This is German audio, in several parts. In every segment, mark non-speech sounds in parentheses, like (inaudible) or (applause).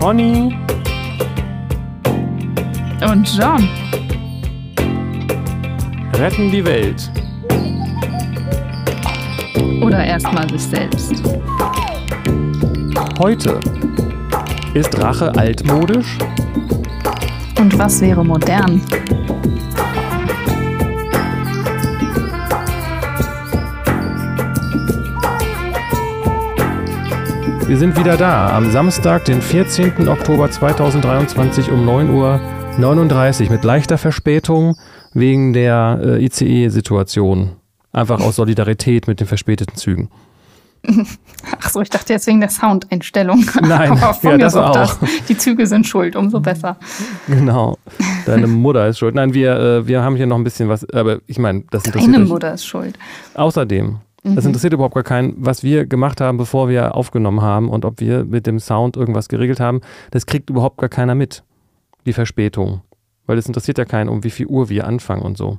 Conny Und John. retten die Welt. Oder erstmal sich selbst. Heute ist Rache altmodisch? Und was wäre modern? Wir sind wieder da am Samstag, den 14. Oktober 2023 um 9.39 Uhr mit leichter Verspätung wegen der äh, ICE-Situation. Einfach aus Solidarität mit den verspäteten Zügen. (laughs) Ach so, ich dachte jetzt wegen der Soundeinstellung. (laughs) Nein, (laughs) Aber von ja, das auch. Die Züge sind schuld, umso besser. Genau. Deine Mutter ist schuld. Nein, wir, äh, wir haben hier noch ein bisschen was, aber ich meine, das interessiert Deine. Mutter ist schuld. Außerdem, Mhm. das interessiert überhaupt gar keinen, was wir gemacht haben, bevor wir aufgenommen haben und ob wir mit dem Sound irgendwas geregelt haben. Das kriegt überhaupt gar keiner mit, die Verspätung. Weil es interessiert ja keinen, um wie viel Uhr wir anfangen und so.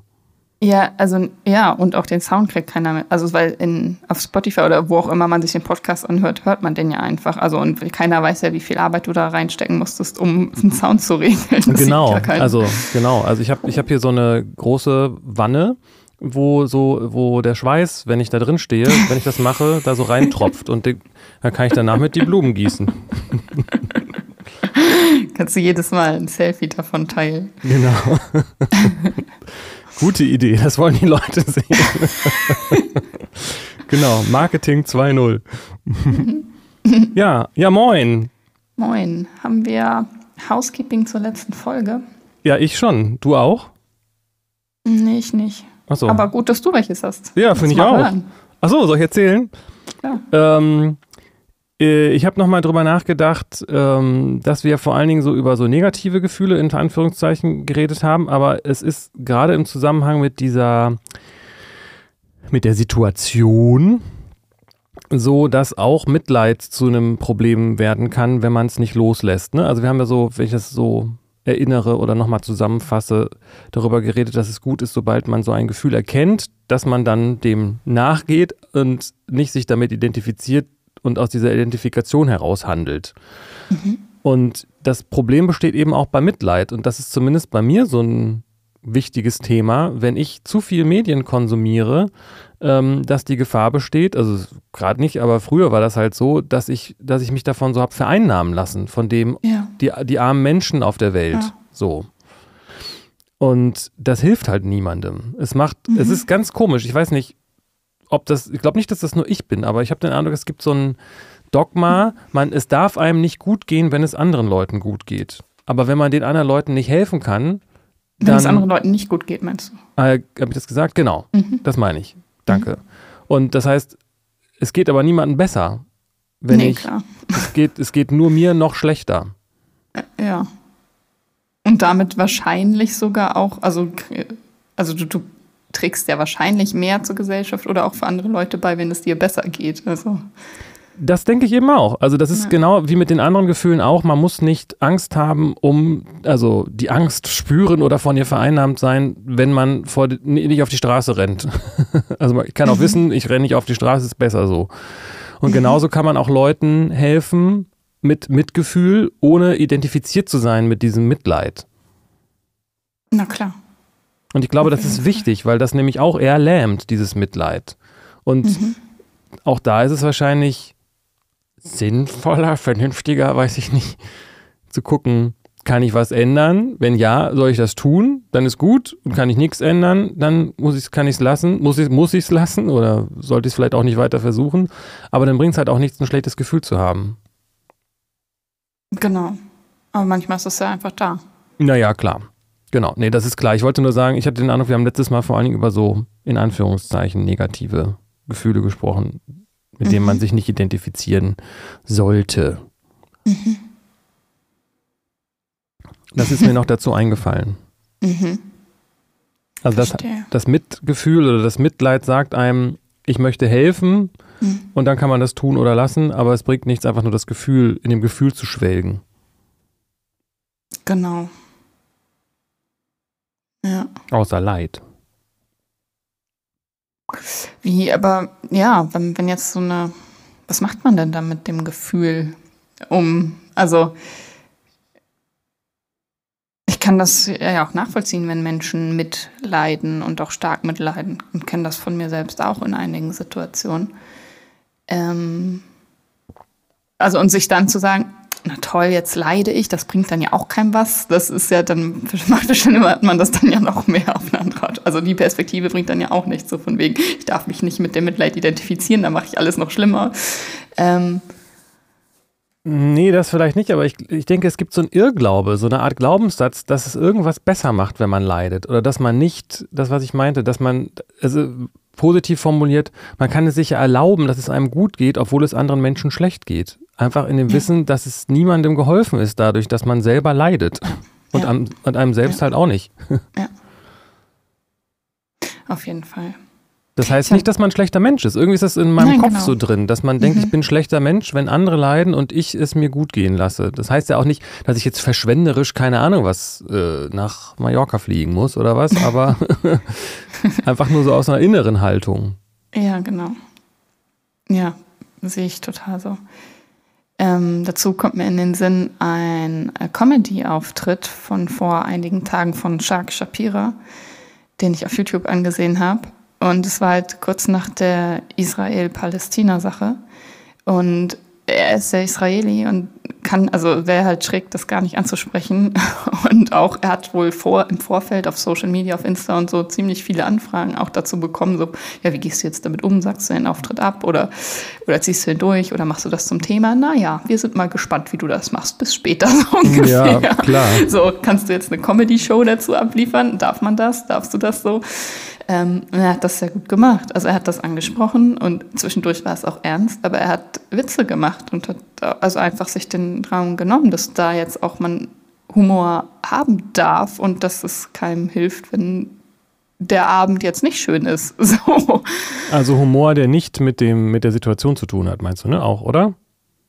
Ja, also ja, und auch den Sound kriegt keiner mehr. Also weil in, auf Spotify oder wo auch immer man sich den Podcast anhört, hört man den ja einfach. Also und keiner weiß ja, wie viel Arbeit du da reinstecken musstest, um (laughs) den Sound zu regeln. Das genau, also genau. Also ich habe ich hab hier so eine große Wanne, wo so, wo der Schweiß, wenn ich da drin stehe, wenn ich das mache, da so reintropft und dann kann ich danach mit die Blumen gießen. (laughs) Kannst du jedes Mal ein Selfie davon teilen. Genau. (laughs) Gute Idee, das wollen die Leute sehen. (laughs) genau, Marketing 2.0. ja, ja, moin. Moin, haben wir Housekeeping zur letzten Folge? Ja, ich schon. Du auch? Nee, ich nicht. Achso. Aber gut, dass du welches hast. Ja, finde ich auch. Achso, soll ich erzählen? Klar. Ähm, äh, ich habe nochmal drüber nachgedacht, ähm, dass wir vor allen Dingen so über so negative Gefühle in Anführungszeichen geredet haben, aber es ist gerade im Zusammenhang mit dieser, mit der Situation so, dass auch Mitleid zu einem Problem werden kann, wenn man es nicht loslässt. Ne? Also wir haben ja so, wenn ich das so erinnere oder nochmal zusammenfasse, darüber geredet, dass es gut ist, sobald man so ein Gefühl erkennt, dass man dann dem nachgeht und nicht sich damit identifiziert und aus dieser Identifikation heraus handelt. Und das Problem besteht eben auch bei Mitleid. Und das ist zumindest bei mir so ein wichtiges Thema, wenn ich zu viel Medien konsumiere, ähm, dass die Gefahr besteht, also gerade nicht, aber früher war das halt so, dass ich, dass ich mich davon so habe vereinnahmen lassen, von dem Ja. die, die armen Menschen auf der Welt. Ja. So. Und das hilft halt niemandem. Es macht, es Mhm. ist ganz komisch. Ich weiß nicht, ob das, ich glaube nicht, dass das nur ich bin, aber ich habe den Eindruck, es gibt so ein Dogma, man, es darf einem nicht gut gehen, wenn es anderen Leuten gut geht. Aber wenn man den anderen Leuten nicht helfen kann, Wenn es anderen Leuten nicht gut geht, meinst du? äh, habe ich das gesagt? Genau, Mhm. das meine ich. Danke. Und das heißt, es geht aber niemandem besser, wenn nee, ich, klar. (laughs) es geht, es geht nur mir noch schlechter. Ja. Und damit wahrscheinlich sogar auch, also, also du, du trägst ja wahrscheinlich mehr zur Gesellschaft oder auch für andere Leute bei, wenn es dir besser geht. Also, Das denke ich eben auch. Also das ist Ja. genau wie mit den anderen Gefühlen auch. Man muss nicht Angst haben, um, also die Angst spüren oder von ihr vereinnahmt sein, wenn man vor, nicht auf die Straße rennt. (laughs) Also man kann auch wissen, ich renne nicht auf die Straße, ist besser so. Und genauso kann man auch Leuten helfen mit Mitgefühl, ohne identifiziert zu sein mit diesem Mitleid. na klar. Und ich glaube, das ist wichtig, weil das nämlich auch eher lähmt, dieses Mitleid. Und Mhm. auch da ist es wahrscheinlich sinnvoller, vernünftiger, weiß ich nicht, zu gucken, kann ich was ändern? Wenn ja, soll ich das tun? Dann ist gut. Und kann ich nichts ändern, dann muss ich's, kann ich es lassen. Muss ich muss es lassen oder sollte ich es vielleicht auch nicht weiter versuchen? Aber dann bringt es halt auch nichts, ein schlechtes Gefühl zu haben. Genau. Aber manchmal ist es ja einfach da. Naja, klar. Genau. Nee, das ist klar. Ich wollte nur sagen, ich hatte den Eindruck, wir haben letztes Mal vor allen Dingen über so, in Anführungszeichen, negative Gefühle gesprochen, mit denen man Mhm. sich nicht identifizieren sollte. Das ist mir noch dazu eingefallen. Mhm. Also das, das Mitgefühl oder das Mitleid sagt einem, ich möchte helfen Mhm. und dann kann man das tun oder lassen, aber es bringt nichts, einfach nur das Gefühl, in dem Gefühl zu schwelgen. Genau. Ja. Außer Leid. Wie, aber ja, wenn, wenn jetzt so eine, was macht man denn da mit dem Gefühl um? Also, ich kann das ja auch nachvollziehen, wenn Menschen mitleiden und auch stark mitleiden und kenne das von mir selbst auch in einigen Situationen. Ähm, also, und sich dann zu sagen, na toll, jetzt leide ich, das bringt dann ja auch keinem was. Das ist ja dann, macht man das dann ja noch mehr auf eine andere Art. Also die Perspektive bringt dann ja auch nichts, so von wegen, ich darf mich nicht mit dem Mitleid identifizieren, dann mache ich alles noch schlimmer. Ähm, Nee, das vielleicht nicht, aber ich, ich denke, es gibt so einen Irrglaube, so eine Art Glaubenssatz, dass es irgendwas besser macht, wenn man leidet. Oder dass man nicht, das, was ich meinte, dass man, also positiv formuliert, man kann es sich erlauben, dass es einem gut geht, obwohl es anderen Menschen schlecht geht. Einfach in dem Wissen, dass es niemandem geholfen ist dadurch, dass man selber leidet. Und, ja. an, und einem selbst ja. halt auch nicht. (laughs) Ja. Auf jeden Fall. Das heißt nicht, dass man ein schlechter Mensch ist. Irgendwie ist das in meinem Nein, Kopf genau. so drin, dass man denkt, mhm. ich bin ein schlechter Mensch, wenn andere leiden und ich es mir gut gehen lasse. Das heißt ja auch nicht, dass ich jetzt verschwenderisch, keine Ahnung, was äh, nach Mallorca fliegen muss oder was, aber (laughs) (laughs) einfach nur so aus einer inneren Haltung. Ja, genau. Ja, sehe ich total so. Ähm, dazu kommt mir in den Sinn ein äh, Comedy-Auftritt von vor einigen Tagen von Shark Shapira, den ich auf YouTube angesehen habe. Und es war halt kurz nach der Israel-Palästina-Sache. Und er ist ja Israeli und kann, also wäre halt schräg, das gar nicht anzusprechen. (laughs) Und auch, er hat wohl vor, im Vorfeld auf Social Media, auf Insta und so ziemlich viele Anfragen auch dazu bekommen, so, ja, wie gehst du jetzt damit um? Sagst du den Auftritt ab oder, oder ziehst du ihn durch oder machst du das zum Thema? Naja, wir sind mal gespannt, wie du das machst, bis später (laughs) so ungefähr. Ja, klar. So, kannst du jetzt eine Comedy-Show dazu abliefern? Darf man das? Darfst du das so? Ähm, er hat das sehr gut gemacht. Also er hat das angesprochen und zwischendurch war es auch ernst, aber er hat Witze gemacht und hat also einfach sich den Raum genommen, dass da jetzt auch man Humor haben darf und dass es keinem hilft, wenn der Abend jetzt nicht schön ist. (laughs) So. Also Humor, der nicht mit dem mit der Situation zu tun hat, meinst du, ne? Auch, oder?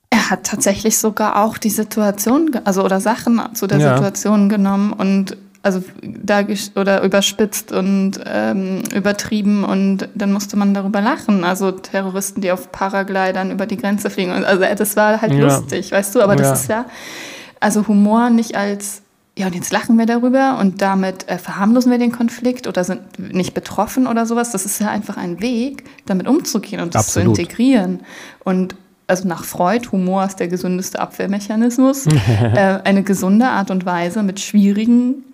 Er hat tatsächlich sogar auch die Situation, also oder Sachen zu der ja. Situation genommen und also da oder überspitzt und ähm, übertrieben und dann musste man darüber lachen. Also Terroristen, die auf Paraglidern über die Grenze fliegen. Also das war halt ja. lustig, weißt du, aber das ja. ist ja, also Humor nicht als, ja und jetzt lachen wir darüber und damit äh, verharmlosen wir den Konflikt oder sind nicht betroffen oder sowas. Das ist ja einfach ein Weg, damit umzugehen und das Absolut. zu integrieren. Und also nach Freud, Humor ist der gesündeste Abwehrmechanismus, (laughs) äh, eine gesunde Art und Weise, mit schwierigen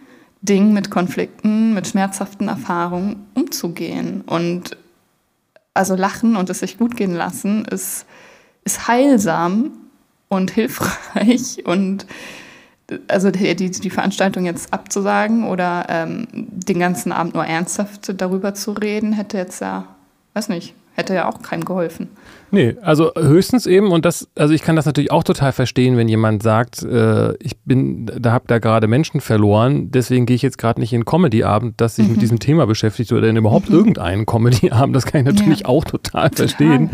Dingen, mit Konflikten, mit schmerzhaften Erfahrungen umzugehen. Und also lachen und es sich gut gehen lassen ist, ist heilsam und hilfreich (laughs) und also die, die, die Veranstaltung jetzt abzusagen oder ähm, den ganzen Abend nur ernsthaft darüber zu reden, hätte jetzt ja, weiß nicht, hätte ja auch keinem geholfen. Nee, also höchstens eben, und das, also ich kann das natürlich auch total verstehen, wenn jemand sagt, äh, ich bin, da hab da gerade Menschen verloren, deswegen gehe ich jetzt gerade nicht in Comedy-Abend, das sich mhm. mit diesem Thema beschäftigt oder in überhaupt mhm. irgendeinen Comedy-Abend, das kann ich natürlich ja. auch total, total verstehen.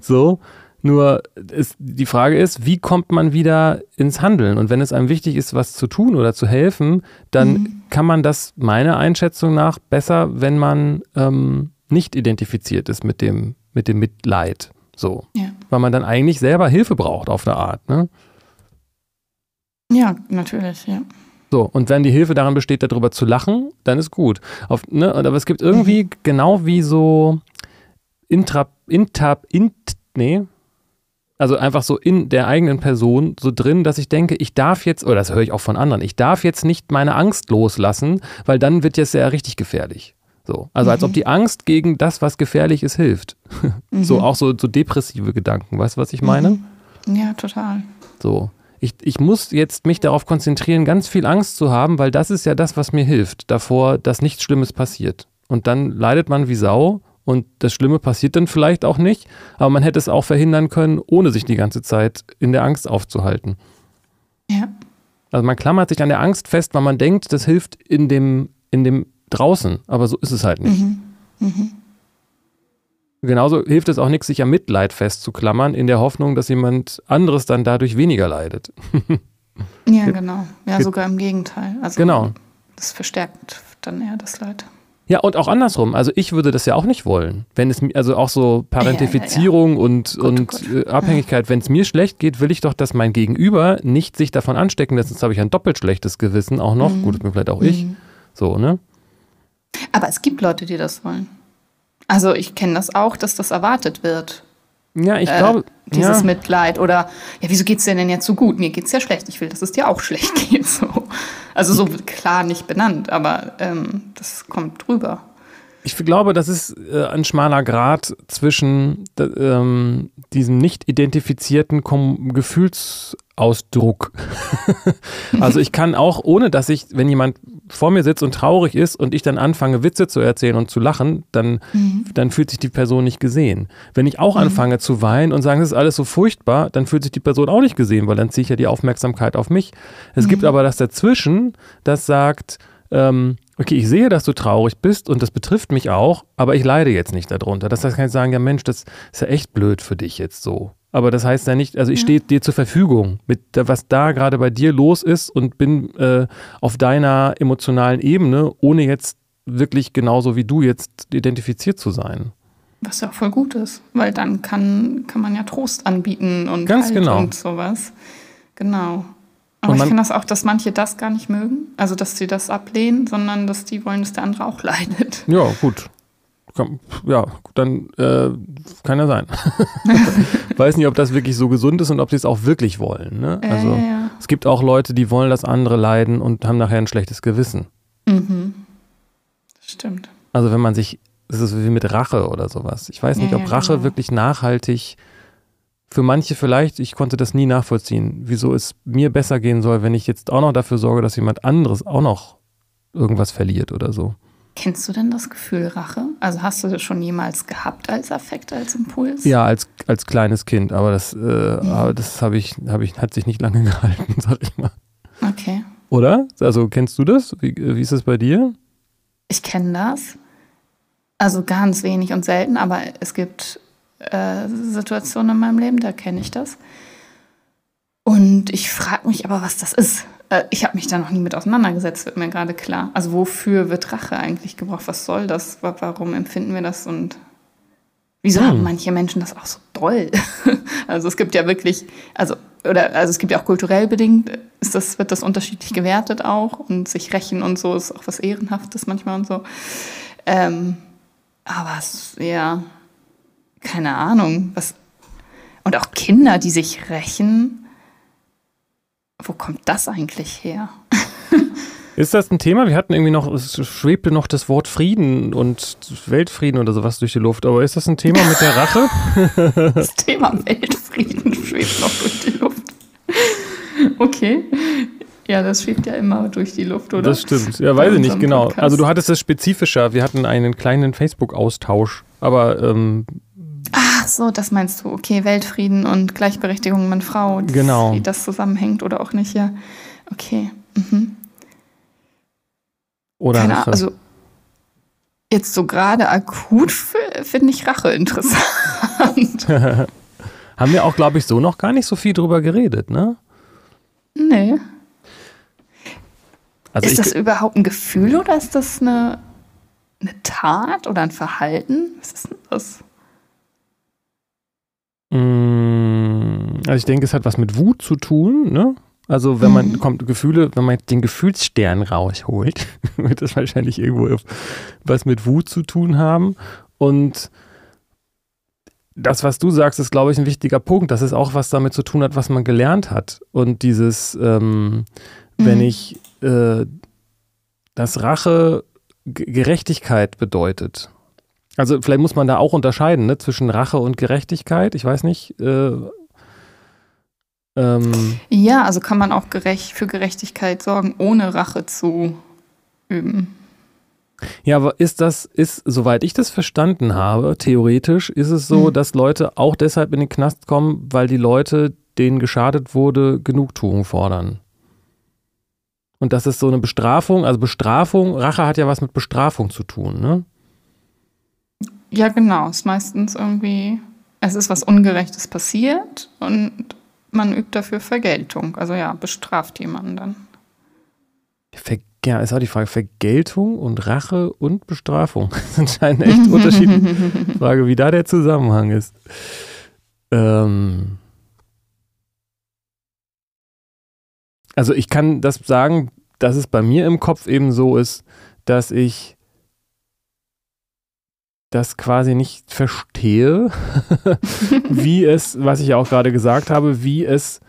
So. Nur ist, die Frage ist, wie kommt man wieder ins Handeln? Und wenn es einem wichtig ist, was zu tun oder zu helfen, dann mhm. kann man das meiner Einschätzung nach besser, wenn man ähm, nicht identifiziert ist mit dem, mit dem Mitleid. So. Ja. Weil man dann eigentlich selber Hilfe braucht auf eine Art, ne? Ja, natürlich, ja. So, und wenn die Hilfe daran besteht, darüber zu lachen, dann ist gut. Auf, ne, aber es gibt irgendwie mhm. genau wie so intra, intra, int, nee, also einfach so in der eigenen Person so drin, dass ich denke, ich darf jetzt, oder das höre ich auch von anderen, ich darf jetzt nicht meine Angst loslassen, weil dann wird jetzt ja richtig gefährlich. So. Also mhm. als ob mhm. die Angst gegen das, was gefährlich ist, hilft. (laughs) Mhm. So auch so, so depressive Gedanken. Weißt du, was ich meine? Mhm. Ja, total. So. Ich, ich muss jetzt mich darauf konzentrieren, ganz viel Angst zu haben, weil das ist ja das, was mir hilft, davor, dass nichts Schlimmes passiert. Und dann leidet man wie Sau und das Schlimme passiert dann vielleicht auch nicht, aber man hätte es auch verhindern können, ohne sich die ganze Zeit in der Angst aufzuhalten. Ja. Also man klammert sich an der Angst fest, weil man denkt, das hilft in dem, in dem draußen, aber so ist es halt nicht. Mhm. Mhm. Genauso hilft es auch nichts, sich am Mitleid festzuklammern, in der Hoffnung, dass jemand anderes dann dadurch weniger leidet. (laughs) ja, genau. Ja, sogar im Gegenteil. Also genau. Das verstärkt dann eher das Leid. Ja, und auch andersrum. Also ich würde das ja auch nicht wollen. Wenn es also auch so Parentifizierung ja, ja, ja. und, gut, und gut. Äh, Abhängigkeit, wenn es mir schlecht geht, will ich doch, dass mein Gegenüber nicht sich davon anstecken lässt. Sonst habe ich ein doppelt schlechtes Gewissen auch noch. Mhm. Gut, vielleicht auch ich. Mhm. So, ne? Aber es gibt Leute, die das wollen. Also ich kenne das auch, dass das erwartet wird. Ja, ich äh, glaube. Dieses ja. Mitleid oder, ja, wieso geht es dir denn jetzt so gut? Mir geht es ja schlecht. Ich will, dass es dir auch schlecht (laughs) geht. So. Also so klar nicht benannt, aber ähm, das kommt drüber. Ich glaube, das ist äh, ein schmaler Grad zwischen ähm, diesem nicht identifizierten Kom Gefühlsausdruck. (laughs) also ich kann auch, ohne dass ich, wenn jemand vor mir sitzt und traurig ist und ich dann anfange, Witze zu erzählen und zu lachen, dann, mhm. dann fühlt sich die Person nicht gesehen. Wenn ich auch mhm. anfange zu weinen und sagen, das ist alles so furchtbar, dann fühlt sich die Person auch nicht gesehen, weil dann ziehe ich ja die Aufmerksamkeit auf mich. Es mhm. gibt aber das dazwischen, das sagt, ähm, okay, ich sehe, dass du traurig bist und das betrifft mich auch, aber ich leide jetzt nicht darunter. Das heißt, kann ich sagen, ja Mensch, das ist ja echt blöd für dich jetzt so. Aber das heißt ja nicht, also ich stehe dir zur Verfügung mit was da gerade bei dir los ist und bin äh, auf deiner emotionalen Ebene, ohne jetzt wirklich genauso wie du jetzt identifiziert zu sein. Was ja auch voll gut ist, weil dann kann, kann man ja Trost anbieten und, Ganz halt genau. und sowas. Genau. Aber ich finde das auch, dass manche das gar nicht mögen. Also, dass sie das ablehnen, sondern dass die wollen, dass der andere auch (laughs) leidet. Ja, gut. Ja, dann äh, kann ja sein. (laughs) Weiß nicht, ob das wirklich so gesund ist und ob sie es auch wirklich wollen. Ne? Also, ja, ja. es gibt auch Leute, die wollen, dass andere leiden und haben nachher ein schlechtes Gewissen. Mhm. Stimmt. Also, wenn man sich, es ist wie mit Rache oder sowas. Ich weiß nicht, ob Rache genau. wirklich nachhaltig für manche vielleicht, ich konnte das nie nachvollziehen, wieso es mir besser gehen soll, wenn ich jetzt auch noch dafür sorge, dass jemand anderes auch noch irgendwas verliert oder so. Kennst du denn das Gefühl Rache? Also hast du das schon jemals gehabt als Affekt, als Impuls? Ja, als, als kleines Kind, aber das, äh, mhm. das habe ich, hab ich, hat sich nicht lange (laughs) gehalten, sag ich mal. Okay. Oder? Also kennst du das? Wie, wie ist das bei dir? Ich kenne das. Also ganz wenig und selten, aber es gibt äh, Situationen in meinem Leben, da kenne ich das. Und ich frage mich aber, was das ist. Äh, ich habe mich da noch nie mit auseinandergesetzt, wird mir gerade klar. Also wofür wird Rache eigentlich gebraucht? Was soll das? Warum empfinden wir das? Und wieso hm. haben manche Menschen das auch so doll? (laughs) also es gibt ja wirklich, also oder also es gibt ja auch kulturell bedingt, ist das, wird das unterschiedlich gewertet auch und sich rächen und so ist auch was Ehrenhaftes manchmal und so. Ähm, aber es, ja, keine Ahnung, was. Und auch Kinder, die sich rächen. Wo kommt das eigentlich her? Ist das ein Thema? Wir hatten irgendwie noch, es schwebte noch das Wort Frieden und Weltfrieden oder sowas durch die Luft. Aber ist das ein Thema mit der Rache? (laughs) (laughs) Das Thema Weltfrieden schwebt noch durch die Luft. Okay. Ja, das schwebt ja immer durch die Luft, oder? Das stimmt. Ja, weiß ich nicht, genau. Podcast. Also du hattest es spezifischer. Wir hatten einen kleinen Facebook-Austausch. Aber ähm, Ach so, das meinst du. Okay, Weltfrieden und Gleichberechtigung Mann-Frau. Genau. Wie das zusammenhängt oder auch nicht, ja. Okay. Mhm. Oder Keine Ahnung, also jetzt so gerade akut finde ich Rache interessant. (laughs) Haben wir auch, glaube ich, so noch gar nicht so viel drüber geredet, ne? Nee. Also ist das überhaupt ein Gefühl oder ist das eine, eine Tat oder ein Verhalten? Was ist denn das? Mm, also ich denke, es hat was mit Wut zu tun, ne? Also wenn man mhm. kommt Gefühle, wenn man den Gefühlsstern rausholt, (laughs) wird das wahrscheinlich irgendwo was mit Wut zu tun haben. Und das, was du sagst, ist, glaube ich, ein wichtiger Punkt, dass es auch was damit zu tun hat, was man gelernt hat. Und dieses, ähm, mhm. wenn ich, äh, dass Rache Gerechtigkeit bedeutet. Also vielleicht muss man da auch unterscheiden ne, zwischen Rache und Gerechtigkeit. Ich weiß nicht. Äh, ähm, ja, also kann man auch gerecht für Gerechtigkeit sorgen, ohne Rache zu üben. Ja, aber ist das, ist, soweit ich das verstanden habe, theoretisch ist es so, mhm. dass Leute auch deshalb in den Knast kommen, weil die Leute, denen geschadet wurde, Genugtuung fordern. Und das ist so eine Bestrafung, also Bestrafung, Rache hat ja was mit Bestrafung zu tun, ne? Ja, genau. Es ist meistens irgendwie, es ist was Ungerechtes passiert und man übt dafür Vergeltung. Also ja, bestraft jemanden dann. Ver Ja, ist auch die Frage, Vergeltung und Rache und Bestrafung. (laughs) Das sind anscheinend echt unterschiedliche (laughs) Frage, wie da der Zusammenhang ist. Ähm also ich kann das sagen, dass es bei mir im Kopf eben so ist, dass ich das quasi nicht verstehe, (laughs) wie es, was ich ja auch gerade gesagt habe, wie es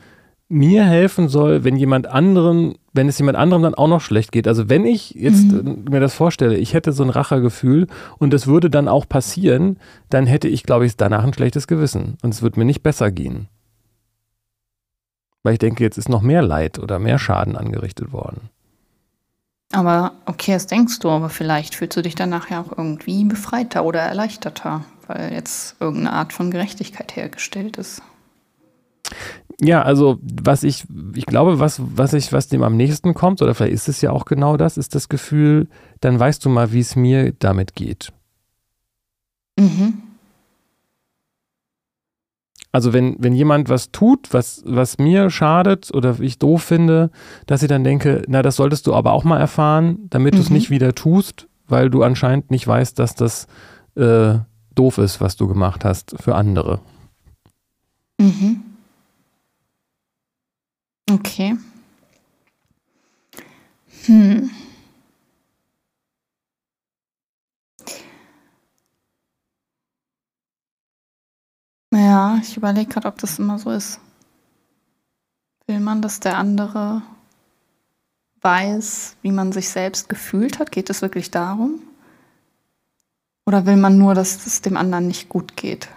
mir helfen soll, wenn jemand anderen, wenn es jemand anderem dann auch noch schlecht geht. Also wenn ich jetzt mhm. mir das vorstelle, ich hätte so ein Rachergefühl und es würde dann auch passieren, dann hätte ich, glaube ich, danach ein schlechtes Gewissen und es wird mir nicht besser gehen. Weil ich denke, jetzt ist noch mehr Leid oder mehr Schaden angerichtet worden. Aber okay, das denkst du, aber vielleicht fühlst du dich danach ja auch irgendwie befreiter oder erleichterter, weil jetzt irgendeine Art von Gerechtigkeit hergestellt ist. Ja, also was ich, ich glaube, was, was ich, was dem am nächsten kommt, oder vielleicht ist es ja auch genau das, ist das Gefühl, dann weißt du mal, wie es mir damit geht. Mhm. Also wenn, wenn jemand was tut, was, was mir schadet oder ich doof finde, dass ich dann denke, na, das solltest du aber auch mal erfahren, damit mhm. du es nicht wieder tust, weil du anscheinend nicht weißt, dass das äh, doof ist, was du gemacht hast für andere. Mhm. Okay. Hm. Ja, ich überlege gerade, ob das immer so ist. Will man, dass der andere weiß, wie man sich selbst gefühlt hat? Geht es wirklich darum? Oder will man nur, dass es dem anderen nicht gut geht?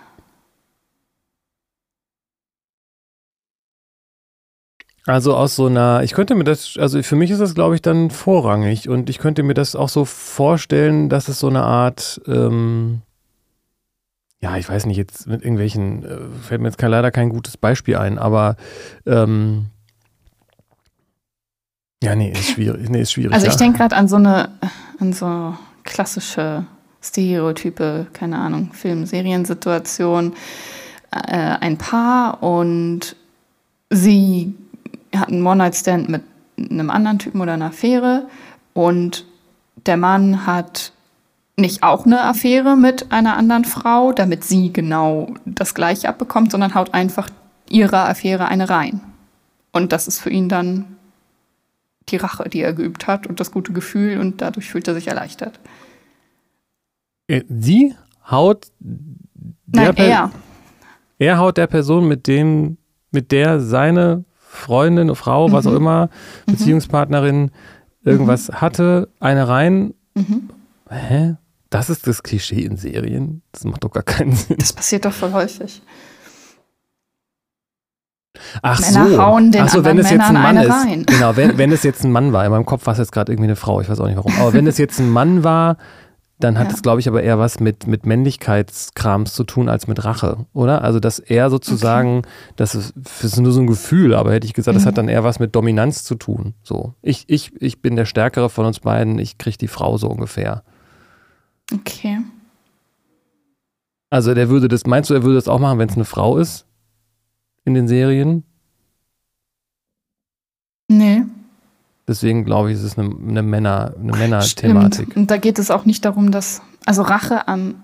Also aus so einer, ich könnte mir das, also für mich ist das, glaube ich, dann vorrangig und ich könnte mir das auch so vorstellen, dass es so eine Art, ähm, ja, ich weiß nicht, jetzt mit irgendwelchen, äh, fällt mir jetzt kein, leider kein gutes Beispiel ein, aber ähm, ja, nee, ist schwierig. Nee, ist schwierig also ich ja. denke gerade an so eine, an so klassische Stereotype, keine Ahnung, Film, Seriensituation, äh, ein Paar und sie hat einen One-Night-Stand mit einem anderen Typen oder einer Affäre und der Mann hat nicht auch eine Affäre mit einer anderen Frau, damit sie genau das gleiche abbekommt, sondern haut einfach ihrer Affäre eine rein. Und das ist für ihn dann die Rache, die er geübt hat und das gute Gefühl und dadurch fühlt er sich erleichtert. Äh, sie haut Nein, er. Er haut der Person, mit dem, mit der seine Freundin, Frau, was auch mhm. immer, mhm. Beziehungspartnerin irgendwas mhm. hatte, eine rein. Mhm. Hä? Das ist das Klischee in Serien? Das macht doch gar keinen Sinn. Das passiert doch voll häufig. Ach Männer so. hauen den Ach so, wenn es jetzt ein Mann ist. Rein. Genau, wenn, wenn es jetzt ein Mann war. In meinem Kopf war es jetzt gerade irgendwie eine Frau, ich weiß auch nicht warum. Aber wenn es jetzt ein Mann war, dann hat ja. es, glaube ich, aber eher was mit, mit Männlichkeitskrams zu tun als mit Rache, oder? Also, dass er sozusagen, okay. das, ist, das ist nur so ein Gefühl, aber hätte ich gesagt, mhm. das hat dann eher was mit Dominanz zu tun. So, ich, ich, ich bin der Stärkere von uns beiden, ich kriege die Frau so ungefähr. Okay. Also, der würde das, meinst du, er würde das auch machen, wenn es eine Frau ist? In den Serien? Nee. Deswegen glaube ich, es ist eine, eine Männer, eine Männer-Thematik. Und da geht es auch nicht darum, dass, also Rache an.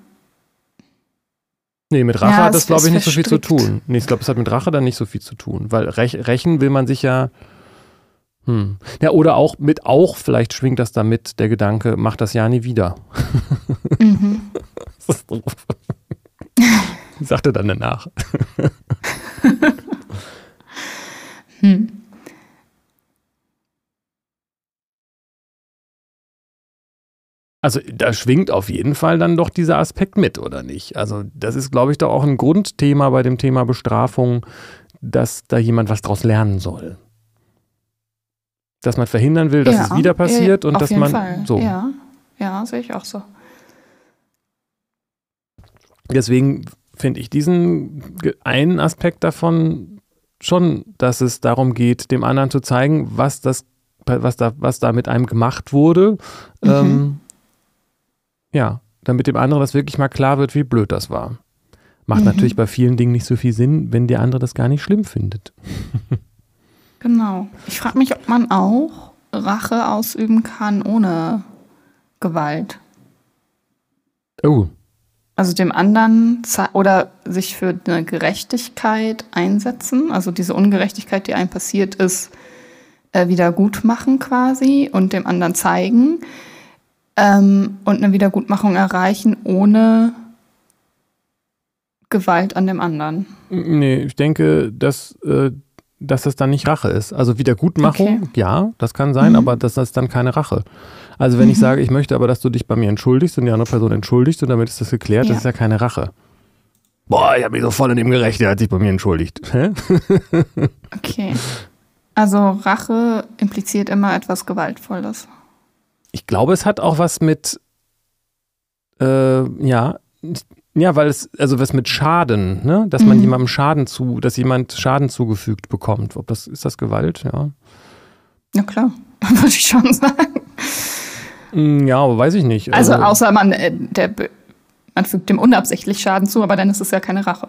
Nee, mit Rache ja, hat das, glaube ich, nicht verstrickt. so viel zu tun. Nee, ich glaube, es hat mit Rache dann nicht so viel zu tun, weil rächen will man sich ja. Hm. Ja, oder auch mit auch, vielleicht schwingt das damit der Gedanke, mach das ja nie wieder. Mhm. (laughs) das ist doof. Sagte dann danach. (laughs) hm. Also da schwingt auf jeden Fall dann doch dieser Aspekt mit, oder nicht? Also das ist, glaube ich, doch auch ein Grundthema bei dem Thema Bestrafung, dass da jemand was draus lernen soll. Dass man verhindern will, dass ja, es wieder passiert ja, und dass man Fall. so. Ja, ja, sehe ich auch so. Deswegen finde ich diesen einen Aspekt davon schon, dass es darum geht, dem anderen zu zeigen, was das, was da, was da mit einem gemacht wurde. Mhm. Ähm, ja, damit dem anderen das wirklich mal klar wird, wie blöd das war. Macht mhm. natürlich bei vielen Dingen nicht so viel Sinn, wenn der andere das gar nicht schlimm findet. (laughs) genau. Ich frage mich, ob man auch Rache ausüben kann ohne Gewalt. Oh. Also dem anderen oder sich für eine Gerechtigkeit einsetzen, also diese Ungerechtigkeit, die einem passiert ist, äh, wieder gut machen quasi und dem anderen zeigen ähm, und eine Wiedergutmachung erreichen ohne Gewalt an dem anderen. Nee, ich denke, dass, äh, dass das dann nicht Rache ist. Also Wiedergutmachung, okay. ja, das kann sein, mhm. aber das ist dann keine Rache. Also wenn mhm. ich sage, ich möchte aber, dass du dich bei mir entschuldigst und die andere Person entschuldigt und damit ist das geklärt, ja. das ist ja keine Rache. Boah, ich habe mich so voll in ihm gerecht, der hat sich bei mir entschuldigt. (laughs) Hä? okay. Also Rache impliziert immer etwas Gewaltvolles. Ich glaube, es hat auch was mit, äh, ja, ja, weil es, also was mit Schaden, ne? Dass man mhm. jemandem Schaden zu, dass jemand Schaden zugefügt bekommt. Ob das, ist das Gewalt, ja? Ja, klar, (laughs) würde ich schon sagen. Mm, ja, aber weiß ich nicht. Also, also außer man, äh, der, man fügt dem unabsichtlich Schaden zu, aber dann ist es ja keine Rache.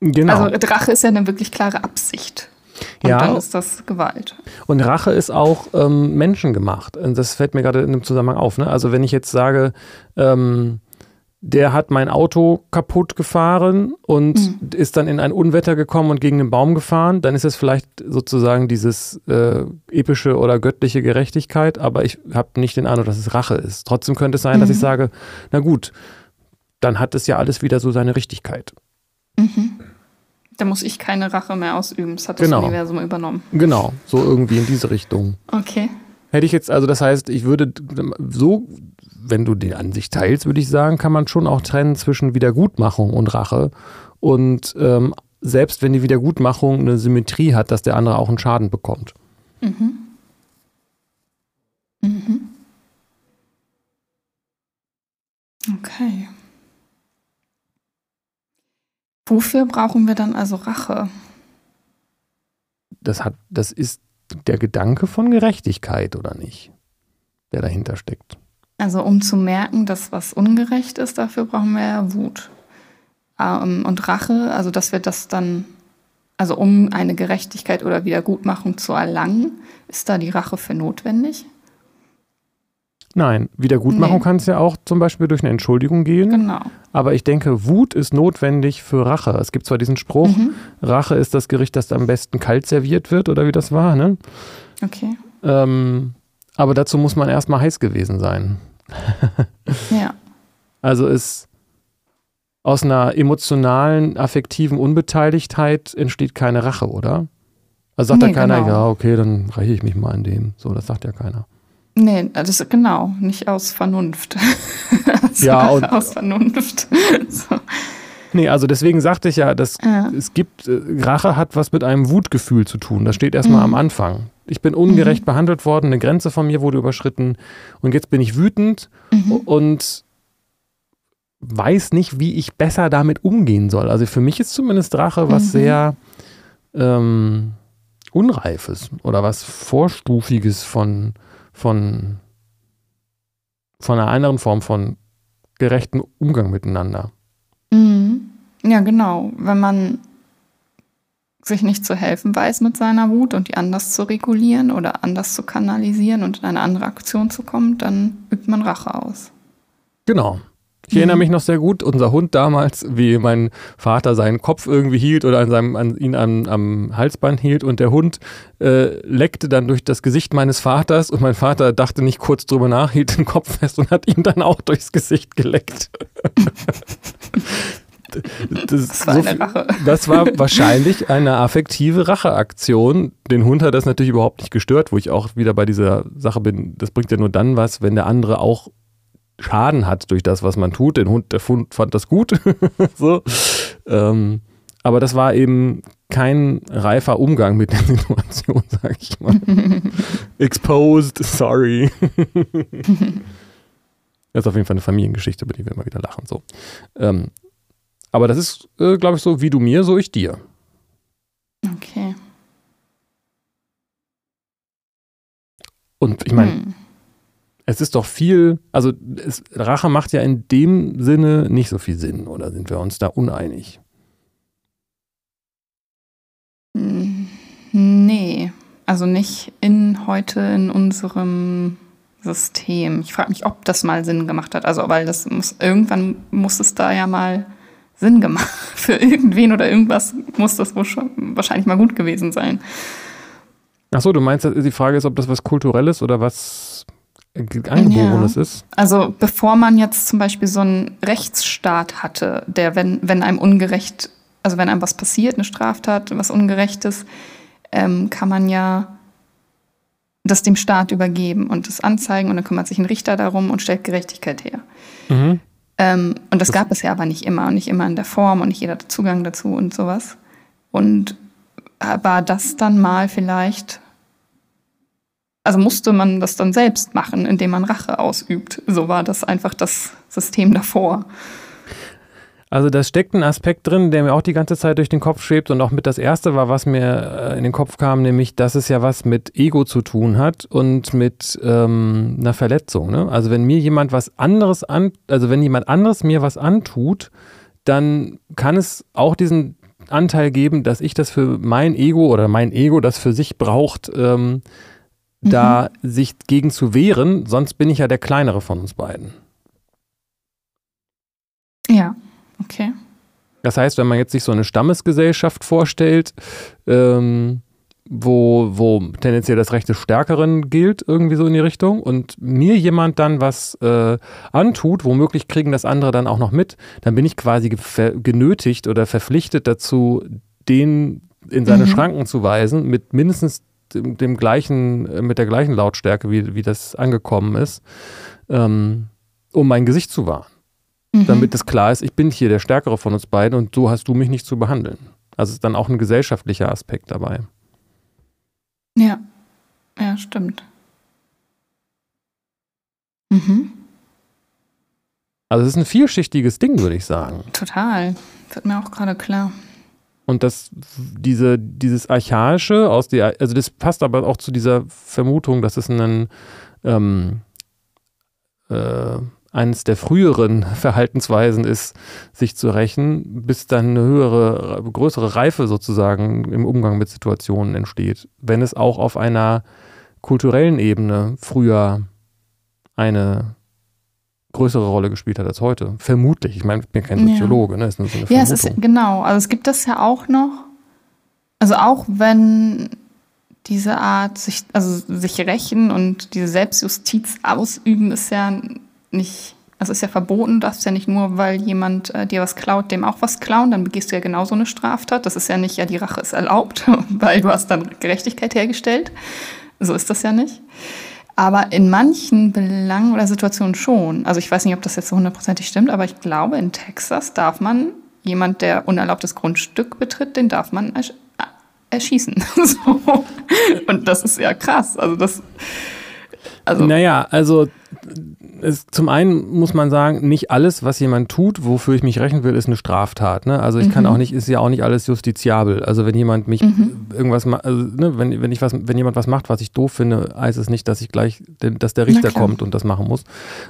Genau. Also Rache ist ja eine wirklich klare Absicht. Und ja. dann ist das Gewalt. Und Rache ist auch ähm, menschengemacht. Das fällt mir gerade in dem Zusammenhang auf. Ne? Also wenn ich jetzt sage, ähm, der hat mein Auto kaputt gefahren und mhm. ist dann in ein Unwetter gekommen und gegen den Baum gefahren, dann ist es vielleicht sozusagen dieses äh, epische oder göttliche Gerechtigkeit, aber ich habe nicht den Eindruck, dass es Rache ist. Trotzdem könnte es sein, mhm. dass ich mhm. sage, na gut, dann hat es ja alles wieder so seine Richtigkeit. Mhm. Da muss ich keine Rache mehr ausüben. Das hat das genau. Universum übernommen. Genau, so irgendwie in diese Richtung. Okay. Hätte ich jetzt, also das heißt, ich würde so, wenn du die Ansicht teilst, würde ich sagen, kann man schon auch trennen zwischen Wiedergutmachung und Rache. Und ähm, selbst wenn die Wiedergutmachung eine Symmetrie hat, dass der andere auch einen Schaden bekommt. Mhm. Mhm. Okay. Wofür brauchen wir dann also Rache? Das, hat, das ist der Gedanke von Gerechtigkeit, oder nicht? Der dahinter steckt. Also um zu merken, dass was ungerecht ist, dafür brauchen wir ja Wut. Ähm, und Rache, also dass wir das dann, also um eine Gerechtigkeit oder Wiedergutmachung zu erlangen, ist da die Rache für notwendig? Nein, Wiedergutmachung nee. kann es ja auch zum Beispiel durch eine Entschuldigung gehen. Genau. Aber ich denke, Wut ist notwendig für Rache. Es gibt zwar diesen Spruch, mhm. Rache ist das Gericht, das am besten kalt serviert wird, oder wie das war, ne? Okay. Ähm, aber dazu muss man erstmal heiß gewesen sein. (laughs) ja. Also ist aus einer emotionalen, affektiven Unbeteiligtheit entsteht keine Rache, oder? Also sagt nee, ja keiner, genau. ja, okay, dann reiche ich mich mal an dem. So, das sagt ja keiner. Nee, das ist genau, nicht aus Vernunft. (laughs) also ja, und aus Vernunft. (laughs) so. Nee, also deswegen sagte ich ja, dass ja. es gibt, äh, Rache hat was mit einem Wutgefühl zu tun. Das steht erstmal mhm. am Anfang. Ich bin ungerecht mhm. behandelt worden, eine Grenze von mir wurde überschritten und jetzt bin ich wütend mhm. und weiß nicht, wie ich besser damit umgehen soll. Also für mich ist zumindest Rache was mhm. sehr ähm, Unreifes oder was Vorstufiges von von, von einer anderen Form von gerechten Umgang miteinander. Mhm. Ja, genau. Wenn man sich nicht zu helfen weiß mit seiner Wut und die anders zu regulieren oder anders zu kanalisieren und in eine andere Aktion zu kommen, dann übt man Rache aus. Genau. Ich erinnere mhm. mich noch sehr gut, unser Hund damals, wie mein Vater seinen Kopf irgendwie hielt oder an seinem, an, ihn am, am Halsband hielt und der Hund äh, leckte dann durch das Gesicht meines Vaters und mein Vater dachte nicht kurz drüber nach, hielt den Kopf fest und hat ihn dann auch durchs Gesicht geleckt. (laughs) Das, das, war so Rache. das war wahrscheinlich eine affektive Racheaktion. Den Hund hat das natürlich überhaupt nicht gestört, wo ich auch wieder bei dieser Sache bin. Das bringt ja nur dann was, wenn der andere auch Schaden hat durch das, was man tut. Der Hund, der Hund fand das gut. (laughs) so. Ähm, aber das war eben kein reifer Umgang mit der (laughs) Situation, sag ich mal. Exposed, sorry. (laughs) das ist auf jeden Fall eine Familiengeschichte, über die wir immer wieder lachen. So. Ähm, aber das ist, äh, glaube ich, so, wie du mir, so ich dir. Okay. Und ich meine, hm es ist doch viel, also es, Rache macht ja in dem Sinne nicht so viel Sinn, oder sind wir uns da uneinig? Nee. Also nicht in heute in unserem System. Ich frage mich, ob das mal Sinn gemacht hat. Also, weil das muss, irgendwann muss es da ja mal Sinn gemacht. (laughs) Für irgendwen oder irgendwas muss das wohl schon wahrscheinlich mal gut gewesen sein. Achso, du meinst, die Frage ist, ob das was Kulturelles oder was Angeborenes ja. ist? Also, bevor man jetzt zum Beispiel so einen Rechtsstaat hatte, der, wenn, wenn einem ungerecht, also wenn einem was passiert, eine Straftat, was Ungerechtes, ähm, kann man ja das dem Staat übergeben und das anzeigen und dann kümmert sich ein Richter darum und stellt Gerechtigkeit her. Mhm. Ähm, und das, das gab es ja aber nicht immer und nicht immer in der Form und nicht jeder hatte Zugang dazu und sowas. Und war das dann mal vielleicht, also musste man das dann selbst machen, indem man Rache ausübt. So war das einfach das System davor. Also da steckt ein Aspekt drin, der mir auch die ganze Zeit durch den Kopf schwebt und auch mit das erste war, was mir äh, in den Kopf kam, nämlich, dass es ja was mit Ego zu tun hat und mit ähm, einer Verletzung. Ne? Also wenn mir jemand was anderes an, also wenn jemand anderes mir was antut, dann kann es auch diesen Anteil geben, dass ich das für mein Ego oder mein Ego das für sich braucht, ähm, mhm. da sich gegen zu wehren, sonst bin ich ja der kleinere von uns beiden. Ja. Okay. Das heißt, wenn man jetzt sich so eine Stammesgesellschaft vorstellt, ähm, wo, wo tendenziell das Recht des Stärkeren gilt, irgendwie so in die Richtung, und mir jemand dann was äh, antut, womöglich kriegen das andere dann auch noch mit, dann bin ich quasi genötigt oder verpflichtet dazu, den in seine mhm. Schranken zu weisen, mit mindestens dem, dem, gleichen, äh, mit der gleichen Lautstärke, wie, wie das angekommen ist, ähm, um mein Gesicht zu wahren mhm. damit es klar ist, ich bin hier der Stärkere von uns beiden und so hast du mich nicht zu behandeln. Also ist dann auch ein gesellschaftlicher Aspekt dabei. Ja, ja, stimmt. Mhm. Also es ist ein vielschichtiges Ding, würde ich sagen. Total. Wird mir auch gerade klar. Und das, diese, dieses Archaische aus der, also das passt aber auch zu dieser Vermutung, dass es einen ähm, äh, eines der früheren Verhaltensweisen ist, sich zu rächen, bis dann eine höhere, größere Reife sozusagen im Umgang mit Situationen entsteht. Wenn es auch auf einer kulturellen Ebene früher eine größere Rolle gespielt hat als heute. Vermutlich. Ich meine, ich bin kein Soziologe, ja. ne? Ist nur so eine ja, es ist genau. Also es gibt das ja auch noch. Also auch wenn diese Art sich, also sich rächen und diese Selbstjustiz ausüben, ist ja nicht, also ist ja verboten, darfst ja nicht nur, weil jemand äh, dir was klaut, dem auch was klauen, dann begehst du ja genauso eine Straftat. Das ist ja nicht, ja, die Rache ist erlaubt, (laughs) weil du hast dann Gerechtigkeit hergestellt. So ist das ja nicht. Aber in manchen Belangen oder Situationen schon. Also ich weiß nicht, ob das jetzt so hundertprozentig stimmt, aber ich glaube, in Texas darf man jemand, der unerlaubtes Grundstück betritt, den darf man ersch erschießen. (laughs) so. Und das ist ja krass. Also das. Also naja, also es, zum einen muss man sagen, nicht alles, was jemand tut, wofür ich mich rächen will, ist eine Straftat. Ne? Also ich mhm. kann auch nicht, ist ja auch nicht alles justiziabel. Also wenn jemand mich mhm. irgendwas macht, also, ne, wenn, wenn ich was, wenn jemand was macht, was ich doof finde, heißt es nicht, dass ich gleich, dass der Richter kommt und das machen muss.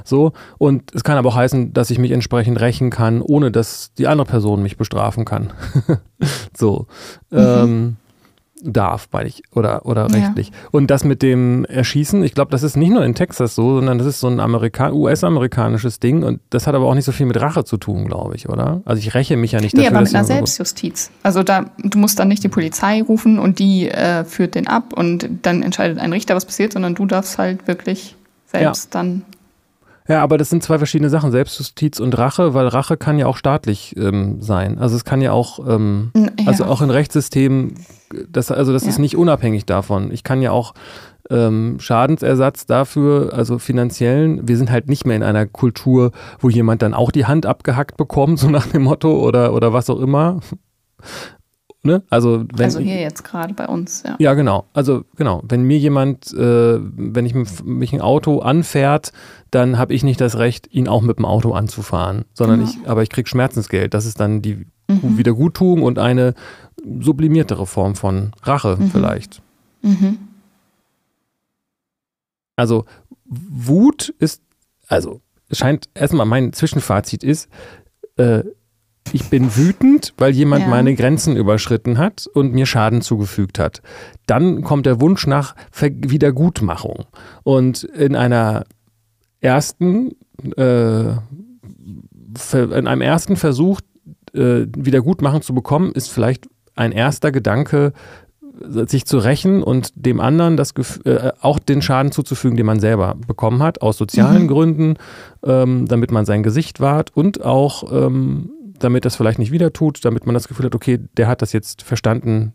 So. Und es kann aber auch heißen, dass ich mich entsprechend rächen kann, ohne dass die andere Person mich bestrafen kann. (laughs) so. Mhm. Ähm, darf, meine ich, oder, oder rechtlich. Ja. Und das mit dem Erschießen, ich glaube, das ist nicht nur in Texas so, sondern das ist so ein US-amerikanisches Ding und das hat aber auch nicht so viel mit Rache zu tun, glaube ich, oder? Also ich räche mich ja nicht dafür, Nee, aber mit einer Selbstjustiz. Also da, du musst dann nicht die Polizei rufen und die äh, führt den ab und dann entscheidet ein Richter, was passiert, sondern du darfst halt wirklich selbst ja. dann ja, aber das sind zwei verschiedene Sachen, Selbstjustiz und Rache, weil Rache kann ja auch staatlich ähm, sein. Also es kann ja auch, ähm, ja. also auch in Rechtssystemen, das, also das ja. ist nicht unabhängig davon. Ich kann ja auch ähm, Schadensersatz dafür, also finanziellen, wir sind halt nicht mehr in einer Kultur, wo jemand dann auch die Hand abgehackt bekommt, so nach dem Motto oder, oder was auch immer. Ne? Also, wenn, also hier jetzt gerade bei uns, ja. Ja, genau. Also genau, wenn mir jemand, äh, wenn ich mich ein Auto anfährt, dann habe ich nicht das Recht, ihn auch mit dem Auto anzufahren, sondern genau. ich, aber ich kriege Schmerzensgeld. Das ist dann die mhm. Wiederguttung und eine sublimiertere Form von Rache mhm. vielleicht. Mhm. Also Wut ist, also es scheint erstmal mein Zwischenfazit ist, äh, ich bin wütend, weil jemand ja. meine Grenzen überschritten hat und mir Schaden zugefügt hat. Dann kommt der Wunsch nach Ver Wiedergutmachung. Und in einer ersten, äh, in einem ersten Versuch, äh, Wiedergutmachung zu bekommen, ist vielleicht ein erster Gedanke, sich zu rächen und dem anderen das äh, auch den Schaden zuzufügen, den man selber bekommen hat, aus sozialen mhm. Gründen, ähm, damit man sein Gesicht wahrt und auch ähm, damit das vielleicht nicht wieder tut, damit man das Gefühl hat, okay, der hat das jetzt verstanden,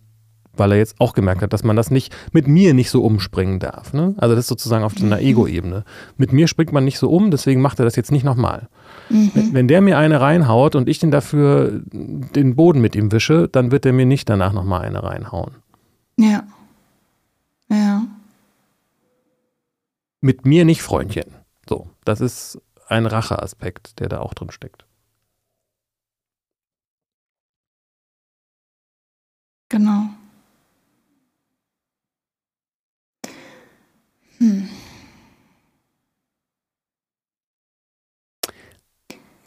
weil er jetzt auch gemerkt hat, dass man das nicht mit mir nicht so umspringen darf. Ne? Also das ist sozusagen auf einer mhm. Ego-Ebene. Mit mir springt man nicht so um, deswegen macht er das jetzt nicht nochmal. Mhm. Wenn, wenn, der mir eine reinhaut und ich den dafür den Boden mit ihm wische, dann wird er mir nicht danach nochmal eine reinhauen. Ja. Ja. Mit mir nicht Freundchen. So, das ist ein Racheaspekt, der da auch drin steckt. Genau. Hm.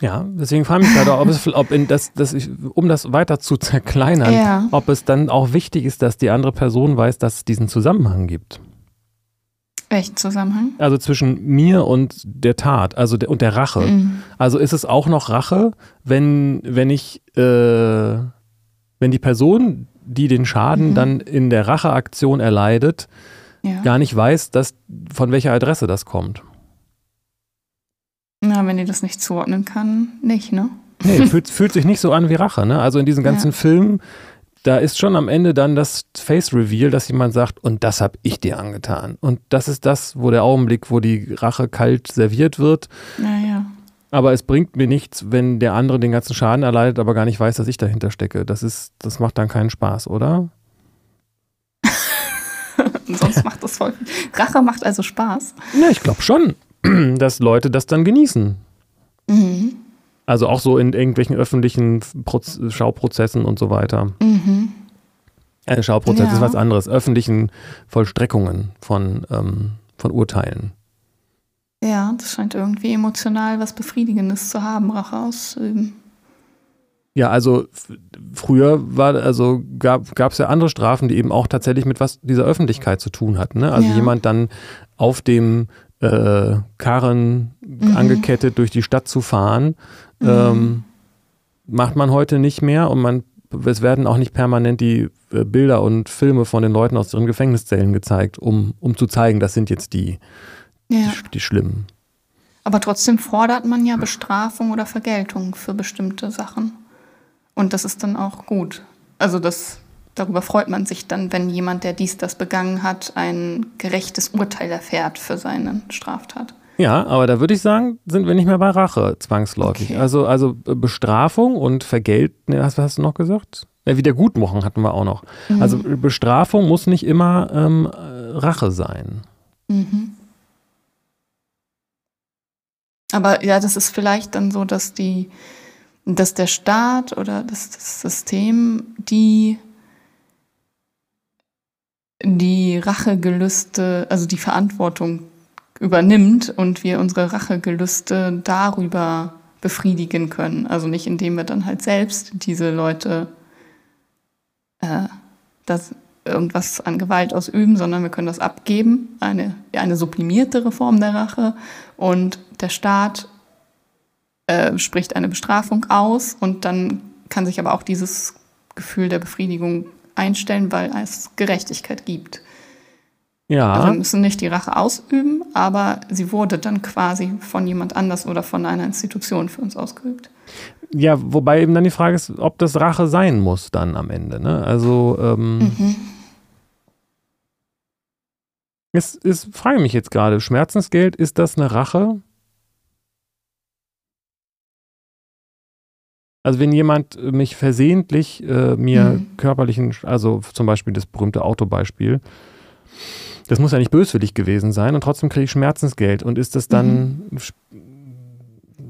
Ja, deswegen frage ich mich gerade, ob es, ob in das, das ich, um das weiter zu zerkleinern, ja. ob es dann auch wichtig ist, dass die andere Person weiß, dass es diesen Zusammenhang gibt. Welchen Zusammenhang? Also zwischen mir und der Tat, also der, und der Rache. Mhm. Also ist es auch noch Rache, wenn, wenn ich, äh, wenn die Person, die den Schaden mhm. dann in der Racheaktion erleidet, ja. gar nicht weiß, dass, von welcher Adresse das kommt. Na, wenn die das nicht zuordnen kann, nicht, ne? Nee, (laughs) fühlt, fühlt sich nicht so an wie Rache, ne? Also in diesen ganzen ja. Filmen, da ist schon am Ende dann das Face-Reveal, dass jemand sagt, und das habe ich dir angetan. Und das ist das, wo der Augenblick, wo die Rache kalt serviert wird. Naja. Aber es bringt mir nichts, wenn der andere den ganzen Schaden erleidet, aber gar nicht weiß, dass ich dahinter stecke. Das ist, das macht dann keinen Spaß, oder? (laughs) Sonst macht das voll. Rache macht also Spaß. Ja, ich glaube schon. (clears throat) dass Leute das dann genießen. Mhm. Also auch so in irgendwelchen öffentlichen Proz Schauprozessen und so weiter. Mhm. Ein Schauprozess ja. ist was anderes. Öffentlichen Vollstreckungen von, ähm, von Urteilen. Ja, das scheint irgendwie emotional was Befriedigendes zu haben, Rache auszuüben. Ja, also früher war, also gab es ja andere Strafen, die eben auch tatsächlich mit was dieser Öffentlichkeit zu tun hatten. Ne? Also ja. jemand dann auf dem äh, Karren mhm. angekettet durch die Stadt zu fahren. Mhm. Ähm, macht man heute nicht mehr und man es werden auch nicht permanent die äh, Bilder und Filme von den Leuten aus ihren Gefängniszellen gezeigt, um, um zu zeigen, das sind jetzt die, ja. die, die Schlimmen. Aber trotzdem fordert man ja Bestrafung oder Vergeltung für bestimmte Sachen. Und das ist dann auch gut. Also das darüber freut man sich dann, wenn jemand, der dies, das begangen hat, ein gerechtes Urteil erfährt für seine Straftat. Ja, aber da würde ich sagen, sind wir nicht mehr bei Rache zwangsläufig. Okay. Also, also Bestrafung und Vergelten, was hast du noch gesagt? Ja, Wiedergutmachung hatten wir auch noch. Mhm. Also Bestrafung muss nicht immer ähm, Rache sein. Mhm. Aber ja, das ist vielleicht dann so, dass die, dass der Staat oder das, das System die die Rachegelüste, also die Verantwortung übernimmt und wir unsere Rachegelüste darüber befriedigen können. Also nicht indem wir dann halt selbst diese Leute äh, das irgendwas an Gewalt ausüben, sondern wir können das abgeben, eine, eine sublimiertere Form der Rache und der Staat äh, spricht eine Bestrafung aus und dann kann sich aber auch dieses Gefühl der Befriedigung einstellen, weil es Gerechtigkeit gibt. Ja. Also wir müssen nicht die Rache ausüben, aber sie wurde dann quasi von jemand anders oder von einer Institution für uns ausgeübt. Ja, wobei eben dann die Frage ist, ob das Rache sein muss dann am Ende. Ne? Also ähm, mhm. Es, es frage mich jetzt gerade, Schmerzensgeld, ist das eine Rache? Also wenn jemand äh, mich versehentlich äh, mir mhm. körperlichen, also zum Beispiel das berühmte Autobeispiel, das muss ja nicht böswillig gewesen sein und trotzdem kriege ich Schmerzensgeld. Und ist das dann. Mhm.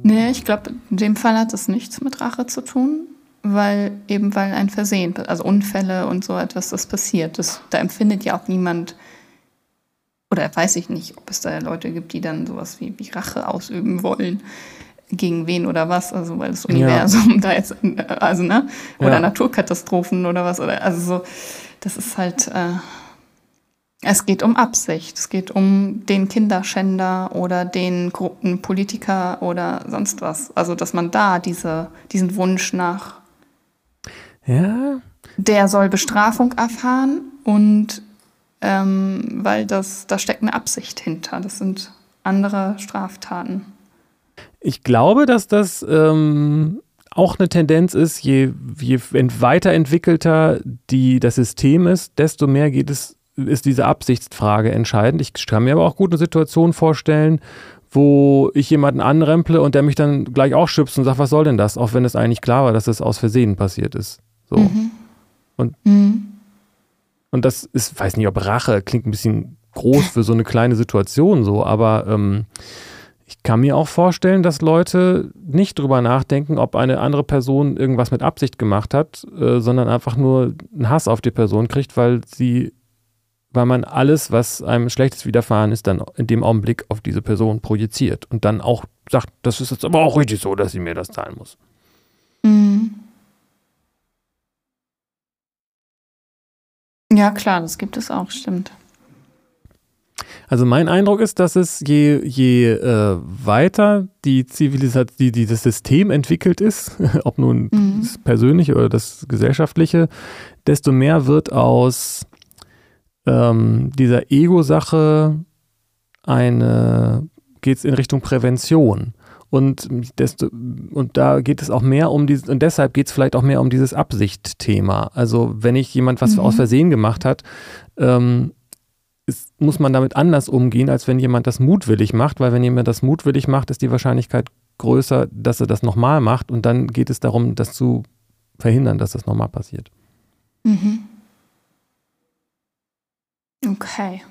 Nee, ich glaube, in dem Fall hat das nichts mit Rache zu tun, weil eben weil ein Versehen, also Unfälle und so etwas, das passiert. Das, da empfindet ja auch niemand, oder weiß ich nicht, ob es da Leute gibt, die dann sowas wie, wie Rache ausüben wollen. gegen wen oder was, also weil das Universum ja. (laughs) da jetzt, also ne, oder ja. Naturkatastrophen oder was, oder also so, das ist halt, äh, es geht um Absicht, es geht um den Kinderschänder oder den korrupten Politiker oder sonst was. Also dass man da diese, diesen Wunsch nach, ja, der soll Bestrafung erfahren und ähm, weil das, da steckt eine Absicht hinter. Das sind andere Straftaten. Ich glaube, dass das ähm, auch eine Tendenz ist, je, je weiterentwickelter die, das System ist, desto mehr geht es, ist diese Absichtsfrage entscheidend. Ich kann mir aber auch gut eine Situation vorstellen, wo ich jemanden anremple und der mich dann gleich auch schützt und sagt, was soll denn das? Auch wenn es eigentlich klar war, dass das aus Versehen passiert ist. So. Mhm. Und, mhm. Und das ist, weiß nicht, ob Rache klingt ein bisschen groß für so eine kleine Situation so, aber ähm, ich kann mir auch vorstellen, dass Leute nicht drüber nachdenken, ob eine andere Person irgendwas mit Absicht gemacht hat, äh, sondern einfach nur einen Hass auf die Person kriegt, weil sie, weil man alles, was einem Schlechtes widerfahren ist, dann in dem Augenblick auf diese Person projiziert und dann auch sagt, das ist jetzt aber auch richtig so, dass sie mir das zahlen muss. Mhm. Ja, klar, das gibt es auch, stimmt. Also mein Eindruck ist, dass es je, je äh, weiter die Zivilisation, die, die, das System entwickelt ist, (laughs) ob nun mhm. das persönliche oder das gesellschaftliche, desto mehr wird aus ähm, dieser Ego-Sache eine, geht es in Richtung Prävention. Und, desto, und da geht es auch mehr um dieses, und deshalb geht es vielleicht auch mehr um dieses Absicht-Thema. Also wenn ich jemand was mhm. aus Versehen gemacht hat, ähm, ist, muss man damit anders umgehen, als wenn jemand das mutwillig macht, weil wenn jemand das mutwillig macht, ist die Wahrscheinlichkeit größer, dass er das nochmal macht und dann geht es darum, das zu verhindern, dass das nochmal passiert. Mhm. Okay.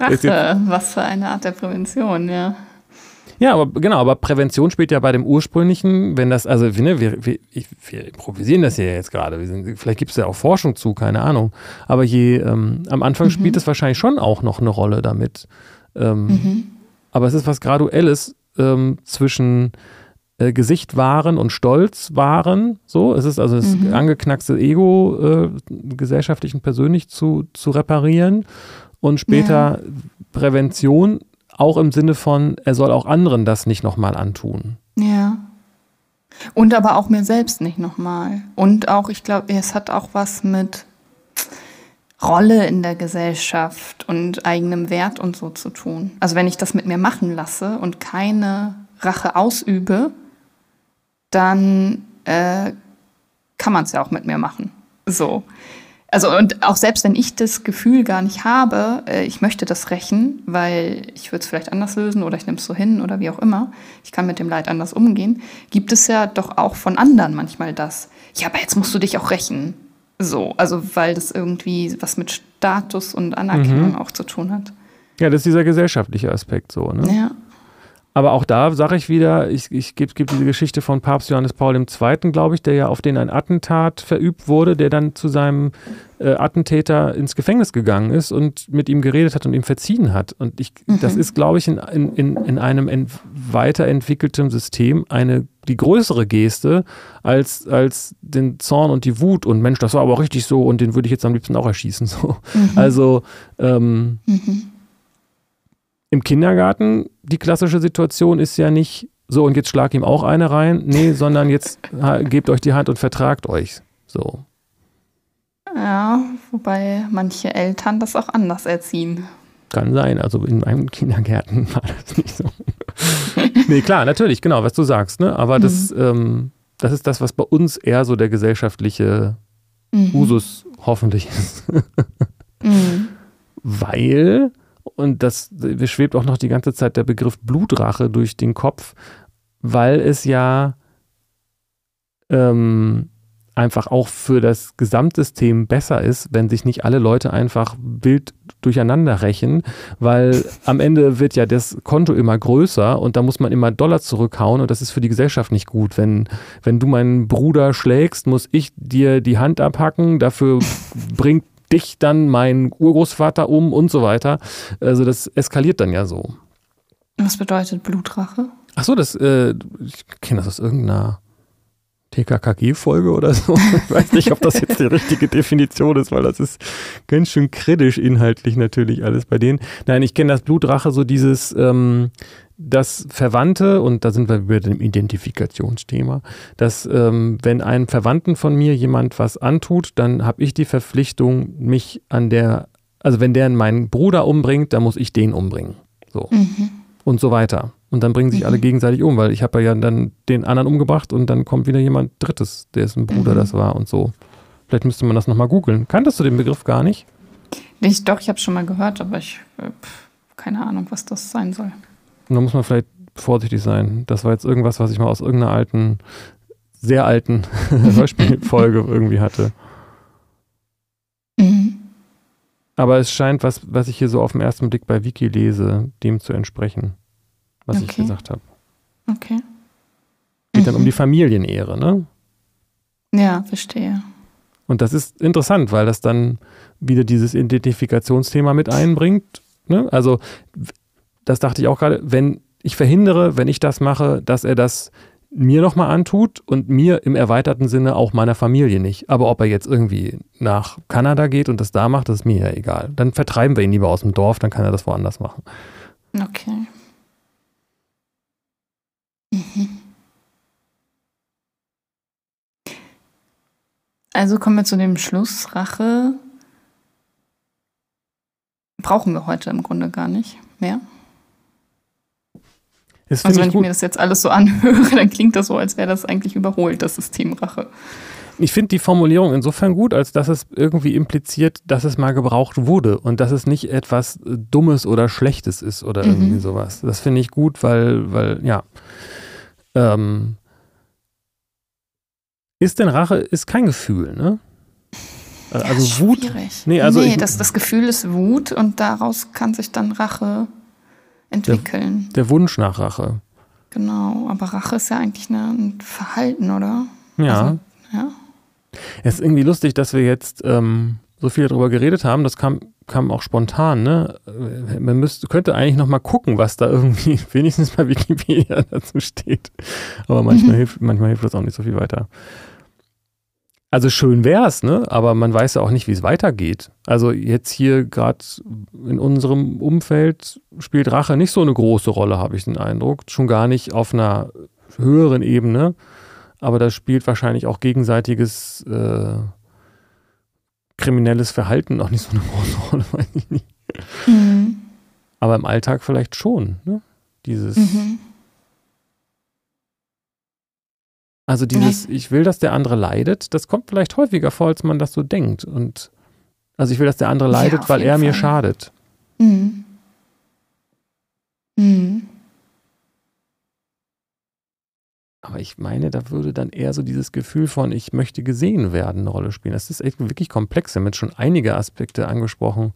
Rache, was für eine Art der Prävention, ja. Ja, aber genau, aber Prävention spielt ja bei dem ursprünglichen, wenn das, also ne, wir, wir, wir improvisieren das ja jetzt gerade, vielleicht gibt es ja auch Forschung zu, keine Ahnung. Aber je ähm, am Anfang mhm. spielt es wahrscheinlich schon auch noch eine Rolle damit. Ähm, mhm. Aber es ist was Graduelles ähm, zwischen äh, Gesicht wahren und Stolz wahren. So, es ist also das mhm. angeknackste Ego äh, gesellschaftlich und persönlich zu, zu reparieren und später ja. Prävention auch im Sinne von, er soll auch anderen das nicht nochmal antun. Ja. Und aber auch mir selbst nicht nochmal. Und auch, ich glaube, es hat auch was mit Rolle in der Gesellschaft und eigenem Wert und so zu tun. Also wenn ich das mit mir machen lasse und keine Rache ausübe, dann äh, kann man es ja auch mit mir machen. So. Also und auch selbst wenn ich das Gefühl gar nicht habe, äh, ich möchte das rächen, weil ich würde es vielleicht anders lösen oder ich nehme es so hin oder wie auch immer, ich kann mit dem Leid anders umgehen, gibt es ja doch auch von anderen manchmal das. Ja, aber jetzt musst du dich auch rächen. So, also weil das irgendwie was mit Status und Anerkennung mhm. auch zu tun hat. Ja, das ist dieser gesellschaftliche Aspekt so, ne? Ja. Aber auch da sage ich wieder, ich, ich gebe geb diese Geschichte von Papst Johannes Paul II., glaube ich, der ja auf den ein Attentat verübt wurde, der dann zu seinem äh, Attentäter ins Gefängnis gegangen ist und mit ihm geredet hat und ihm verziehen hat. Und ich, mhm. das ist, glaube ich, in, in, in einem ent weiterentwickelten System eine die größere Geste als, als den Zorn und die Wut und Mensch, das war aber richtig so und den würde ich jetzt am liebsten auch erschießen. So. Mhm. Also ähm, mhm im Kindergarten, die klassische Situation ist ja nicht so und jetzt schlag ihm auch eine rein, nee, sondern jetzt (laughs) gebt euch die Hand und vertragt euch. So. Ja, wobei manche Eltern das auch anders erziehen. Kann sein, also in meinem (laughs) Kindergärten war das nicht so. (laughs) nee, klar, natürlich, genau, was du sagst, ne? Aber mhm. das, ähm, das ist das, was bei uns eher so der gesellschaftliche mhm. Usus hoffentlich ist. mhm. Weil und das schwebt auch noch die ganze Zeit der Begriff Blutrache durch den Kopf, weil es ja ähm, einfach auch für das Gesamtsystem besser ist, wenn sich nicht alle Leute einfach wild durcheinander rächen, weil am Ende wird ja das Konto immer größer und da muss man immer Dollar zurückhauen und das ist für die Gesellschaft nicht gut. Wenn, wenn du meinen Bruder schlägst, muss ich dir die Hand abhacken, dafür bringt dich dann mein Urgroßvater um und so weiter. Also das eskaliert dann ja so. Was bedeutet Blutrache? Ach so, das, äh, ich kenne das aus irgendeiner TKKG-Folge oder so. (laughs) Ich weiß nicht, ob das jetzt die richtige Definition ist, weil das ist ganz schön kritisch inhaltlich natürlich alles bei denen. Nein, ich kenne das Blutrache, so dieses, ähm, das Verwandte, und da sind wir bei dem Identifikationsthema, dass ähm, wenn einem Verwandten von mir jemand was antut, dann habe ich die Verpflichtung, mich an der, also wenn der meinen Bruder umbringt, dann muss ich den umbringen. So. Mhm. Und so weiter. Und dann bringen sich mhm. alle gegenseitig um, weil ich habe ja dann den anderen umgebracht und dann kommt wieder jemand Drittes, der ist ein Bruder, mhm. das war und so. Vielleicht müsste man das nochmal googeln. Kanntest du den Begriff gar nicht? Ich, doch, ich habe schon mal gehört, aber ich äh, keine Ahnung, was das sein soll. Und da muss man vielleicht vorsichtig sein. Das war jetzt irgendwas, was ich mal aus irgendeiner alten, sehr alten (laughs) Hörspielfolge (laughs) irgendwie hatte. Mhm. Aber es scheint, was, was ich hier so auf den ersten Blick bei Wiki lese, dem zu entsprechen was okay. ich gesagt habe. Okay. Geht mhm. dann um mhm. die Familienehre, ne? Ja, verstehe. Und das ist interessant, weil das dann wieder dieses Identifikationsthema mit einbringt. Ne? Also, das dachte ich auch gerade, wenn ich verhindere, wenn ich das mache, dass er das mir nochmal antut und mir im erweiterten Sinne auch meiner Familie nicht. Aber ob er jetzt irgendwie nach Kanada geht und das da macht, das ist mir ja egal. Dann vertreiben wir ihn lieber aus dem Dorf, dann kann er das woanders machen. Okay. Mhm. Also kommen wir zu dem Schluss. Rache brauchen wir heute im Grunde gar nicht mehr. Also wenn ich, ich mir das jetzt alles so anhöre, (laughs) dann klingt das so, als wäre das eigentlich überholt, das System Rache. Ich finde die Formulierung insofern gut, als dass es irgendwie impliziert, dass es mal gebraucht wurde und dass es nicht etwas Dummes oder Schlechtes ist oder mhm. irgendwie sowas. Das finde ich gut, weil, weil, ja. Ähm, ist denn Rache ist kein Gefühl, ne? Ja, also Wut. Schwierig. Nee, also nee, das, das Gefühl ist Wut und daraus kann sich dann Rache entwickeln. Der, der Wunsch nach Rache. Genau, aber Rache ist ja eigentlich eine, ein Verhalten, oder? Ja. Also, ja. Es ist irgendwie lustig, dass wir jetzt ähm, so viel darüber geredet haben. Das kam kam auch spontan, ne? Man müsste, könnte eigentlich noch mal gucken, was da irgendwie (laughs) wenigstens bei Wikipedia (laughs) dazu steht. Aber manchmal, mhm. (laughs) hilft, manchmal hilft das auch nicht so viel weiter. Also schön wär's, ne? Aber man weiß ja auch nicht, wie es weitergeht. Also jetzt hier gerade in unserem Umfeld spielt Rache nicht so eine große Rolle, habe ich den Eindruck. Schon gar nicht auf einer höheren Ebene. Aber da spielt wahrscheinlich auch gegenseitiges äh, kriminelles Verhalten noch nicht so eine große (laughs) Rolle, weiß ich nicht. Mhm. Aber im Alltag vielleicht schon, ne? Dieses. Mhm. Also dieses, ich will, dass der andere leidet, das kommt vielleicht häufiger vor, als man das so denkt. Und also ich will, dass der andere leidet, ja, weil er Fall. mir schadet. Mhm. Mhm. Aber ich meine, da würde dann eher so dieses Gefühl von, ich möchte gesehen werden, eine Rolle spielen. Das ist echt wirklich komplex. Wir haben jetzt schon einige Aspekte angesprochen.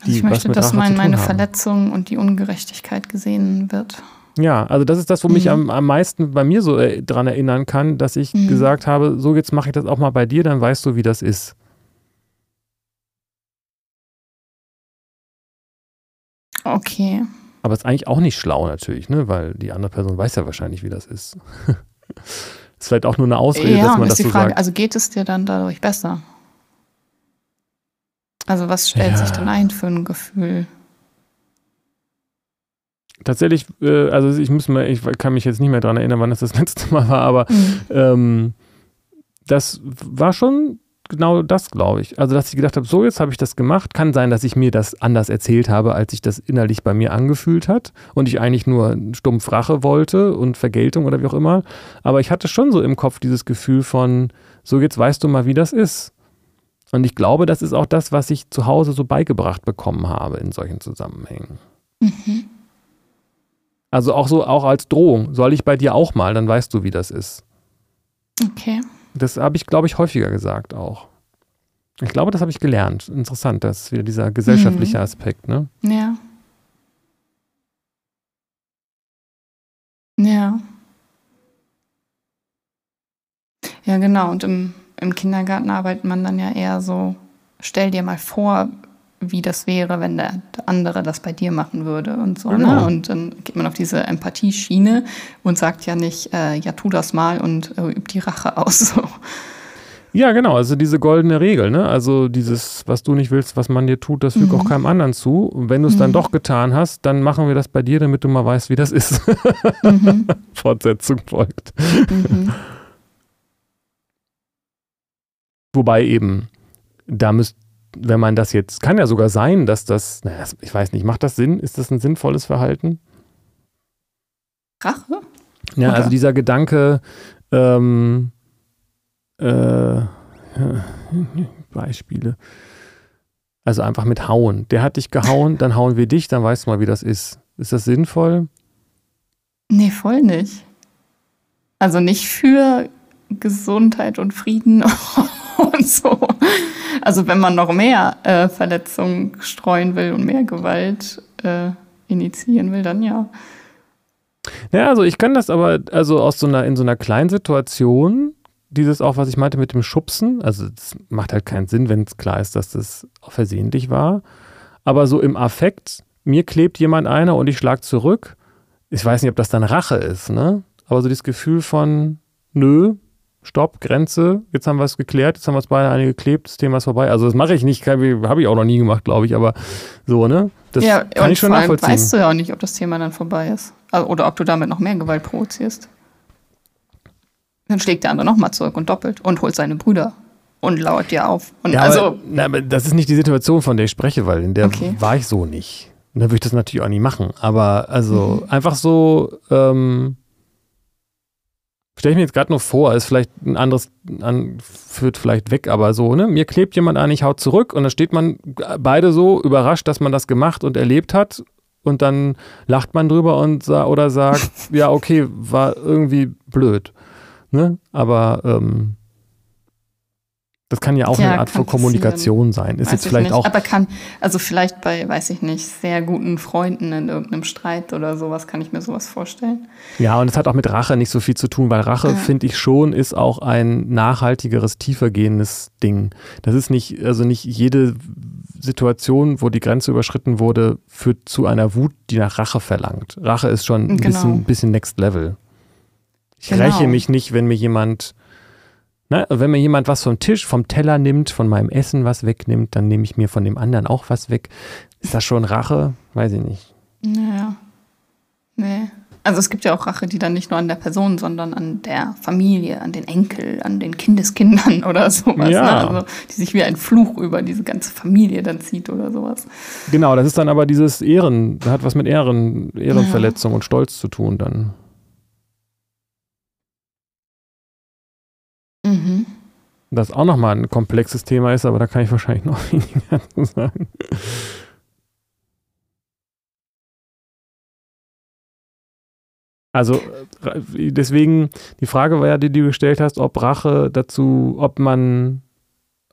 Also ich möchte, dass mein, meine Verletzung und die Ungerechtigkeit gesehen wird. Ja, also das ist das, wo mhm. mich am, am meisten bei mir so äh, dran erinnern kann, dass ich mhm. gesagt habe, so jetzt mache ich das auch mal bei dir, dann weißt du, wie das ist. Okay. Aber ist eigentlich auch nicht schlau natürlich, ne? weil die andere Person weiß ja wahrscheinlich, wie das ist. (laughs) ist vielleicht auch nur eine Ausrede, ja, dass man das die so Frage, sagt. Also geht es dir dann dadurch besser? Also was stellt ja. sich dann ein für ein Gefühl? Tatsächlich, äh, also ich muss mal, ich kann mich jetzt nicht mehr daran erinnern, wann das das (laughs) letzte Mal war, aber mhm. ähm, das war schon genau das, glaube ich. Also, dass ich gedacht habe, so jetzt habe ich das gemacht. Kann sein, dass ich mir das anders erzählt habe, als sich das innerlich bei mir angefühlt hat und ich eigentlich nur stumpf Rache wollte und Vergeltung oder wie auch immer. Aber ich hatte schon so im Kopf dieses Gefühl von, so jetzt weißt du mal, wie das ist. Und ich glaube, das ist auch das, was ich zu Hause so beigebracht bekommen habe in solchen Zusammenhängen. Mhm. Also auch so, auch als Drohung. Soll ich bei dir auch mal, dann weißt du, wie das ist. Okay. Das habe ich, glaube ich, häufiger gesagt auch. Ich glaube, das habe ich gelernt. Interessant, das ist wieder dieser gesellschaftliche mhm. Aspekt, ne? Ja. Ja. Ja, genau. Und im, im Kindergarten arbeitet man dann ja eher so, stell dir mal vor, wie das wäre, wenn der andere das bei dir machen würde und so. Genau. Ne? Und dann geht man auf diese Empathieschiene und sagt ja nicht, äh, ja, tu das mal und äh, üb die Rache aus. (laughs) So. Ja, genau, also diese goldene Regel, ne? Also dieses, was du nicht willst, was man dir tut, das fügt Mhm. auch keinem anderen zu. Und wenn du es dann Mhm. doch getan hast, dann machen wir das bei dir, damit du mal weißt, wie das ist. (laughs) Mhm. Fortsetzung folgt. Mhm. Wobei eben, da müsst, wenn man das jetzt, kann ja sogar sein, dass das, naja, das- ich weiß nicht, macht das Sinn? Ist das ein sinnvolles Verhalten? Rache? Ja, Oder? also dieser Gedanke, ähm, äh, Beispiele. Also einfach mit hauen. Der hat dich gehauen, dann hauen wir dich, dann weißt du mal, wie das ist. Ist das sinnvoll? Nee, voll nicht. Also nicht für Gesundheit und Frieden (laughs) und so. Also wenn man noch mehr äh, Verletzungen streuen will und mehr Gewalt äh, initiieren will, dann ja. Ja, also ich kann das aber, also aus so einer, in so einer kleinen Situation, dieses auch, was ich meinte mit dem Schubsen, also es macht halt keinen Sinn, wenn es klar ist, dass das versehentlich war. Aber so im Affekt, mir klebt jemand einer und ich schlag zurück. Ich weiß nicht, ob das dann Rache ist, ne? Aber so dieses Gefühl von, nö, Stopp, Grenze, jetzt haben wir es geklärt, jetzt haben wir es beide eine geklebt, das Thema ist vorbei. Also das mache ich nicht, habe ich auch noch nie gemacht, glaube ich, aber so, ne? Das ja, kann ich schon nachvollziehen. weißt du ja auch nicht, ob das Thema dann vorbei ist. Also, Oder ob du damit noch mehr Gewalt provozierst. Dann schlägt der andere nochmal zurück und doppelt und holt seine Brüder und lauert dir auf. Und Ja, also, aber, na, aber das ist nicht die Situation, von der ich spreche, weil in der Okay. war ich so nicht. Und dann würde ich das natürlich auch nie machen. Aber also Mhm. einfach so, ähm, stelle ich mir jetzt gerade nur vor, ist vielleicht ein anderes, an, führt vielleicht weg, aber so, ne? Mir klebt jemand an, ich hau zurück und dann steht man beide so überrascht, dass man das gemacht und erlebt hat. Und dann lacht man drüber und sa oder sagt, (laughs) ja, okay, war irgendwie blöd. Ne? Aber ähm, das kann ja auch Ja, eine Art von Kommunikation sein. Ist weiß jetzt ich vielleicht nicht. auch. Aber kann, also vielleicht bei, weiß ich nicht, sehr guten Freunden in irgendeinem Streit oder sowas kann ich mir sowas vorstellen. Ja, und es hat auch mit Rache nicht so viel zu tun, weil Rache, Ja. finde ich schon, ist auch ein nachhaltigeres, tiefergehendes Ding. Das ist nicht, also nicht jede Situation, wo die Grenze überschritten wurde, führt zu einer Wut, die nach Rache verlangt. Rache ist schon ein Genau. bisschen, bisschen next level. Ich Genau. räche mich nicht, wenn mir jemand, ne, wenn mir jemand was vom Tisch, vom Teller nimmt, von meinem Essen was wegnimmt, dann nehme ich mir von dem anderen auch was weg. Ist das schon Rache? Weiß ich nicht. Naja. Nee. Also es gibt ja auch Rache, die dann nicht nur an der Person, sondern an der Familie, an den Enkel, an den Kindeskindern (laughs) oder sowas. Ja. Ne? Also die sich wie ein Fluch über diese ganze Familie dann zieht oder sowas. Genau, das ist dann aber dieses Ehren, hat was mit Ehren, Ehrenverletzung und Stolz zu tun dann. Mhm. Das auch nochmal ein komplexes Thema ist, aber da kann ich wahrscheinlich noch (laughs) weniger zu sagen. Also äh, deswegen, die Frage war ja, die du gestellt hast, ob Rache dazu, ob man,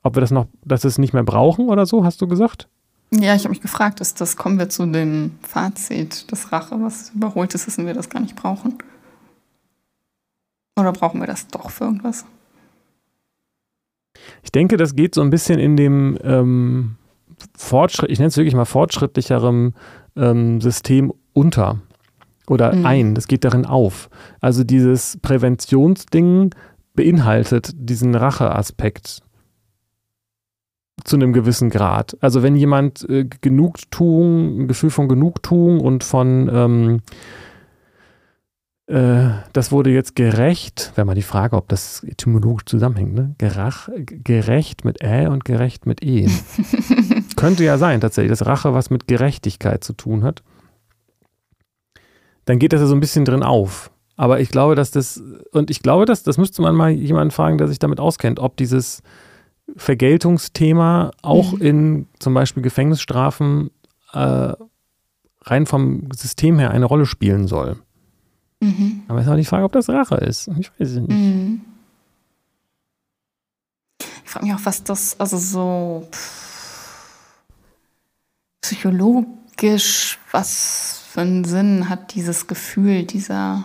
ob wir das noch, dass es nicht mehr brauchen oder so, hast du gesagt? Ja, ich habe mich gefragt, ist das, kommen wir zu dem Fazit, dass Rache was Überholtes ist und wir das gar nicht brauchen? Oder brauchen wir das doch für irgendwas? Ich denke, das geht so ein bisschen in dem ähm, Fortschritt, ich nenne es wirklich mal fortschrittlicherem ähm, System unter oder Mhm. ein. Das geht darin auf. Also dieses Präventionsding beinhaltet diesen Racheaspekt zu einem gewissen Grad. Also wenn jemand äh, Genugtuung, ein Gefühl von Genugtuung und von ähm, äh, das wurde jetzt gerecht, wäre mal die Frage, ob das etymologisch zusammenhängt, ne? Gerach, gerecht mit Ä und gerecht mit E. (laughs) Könnte ja sein, tatsächlich, dass Rache was mit Gerechtigkeit zu tun hat. Dann geht das ja so ein bisschen drin auf. Aber ich glaube, dass das, und ich glaube, dass, das müsste man mal jemanden fragen, der sich damit auskennt, ob dieses Vergeltungsthema auch Mhm. in zum Beispiel Gefängnisstrafen äh, rein vom System her eine Rolle spielen soll. Mhm. Aber es ist auch die Frage, ob das Rache ist. Ich weiß es nicht. Mhm. Ich frage mich auch, was das, also so pff, psychologisch, was für einen Sinn hat dieses Gefühl dieser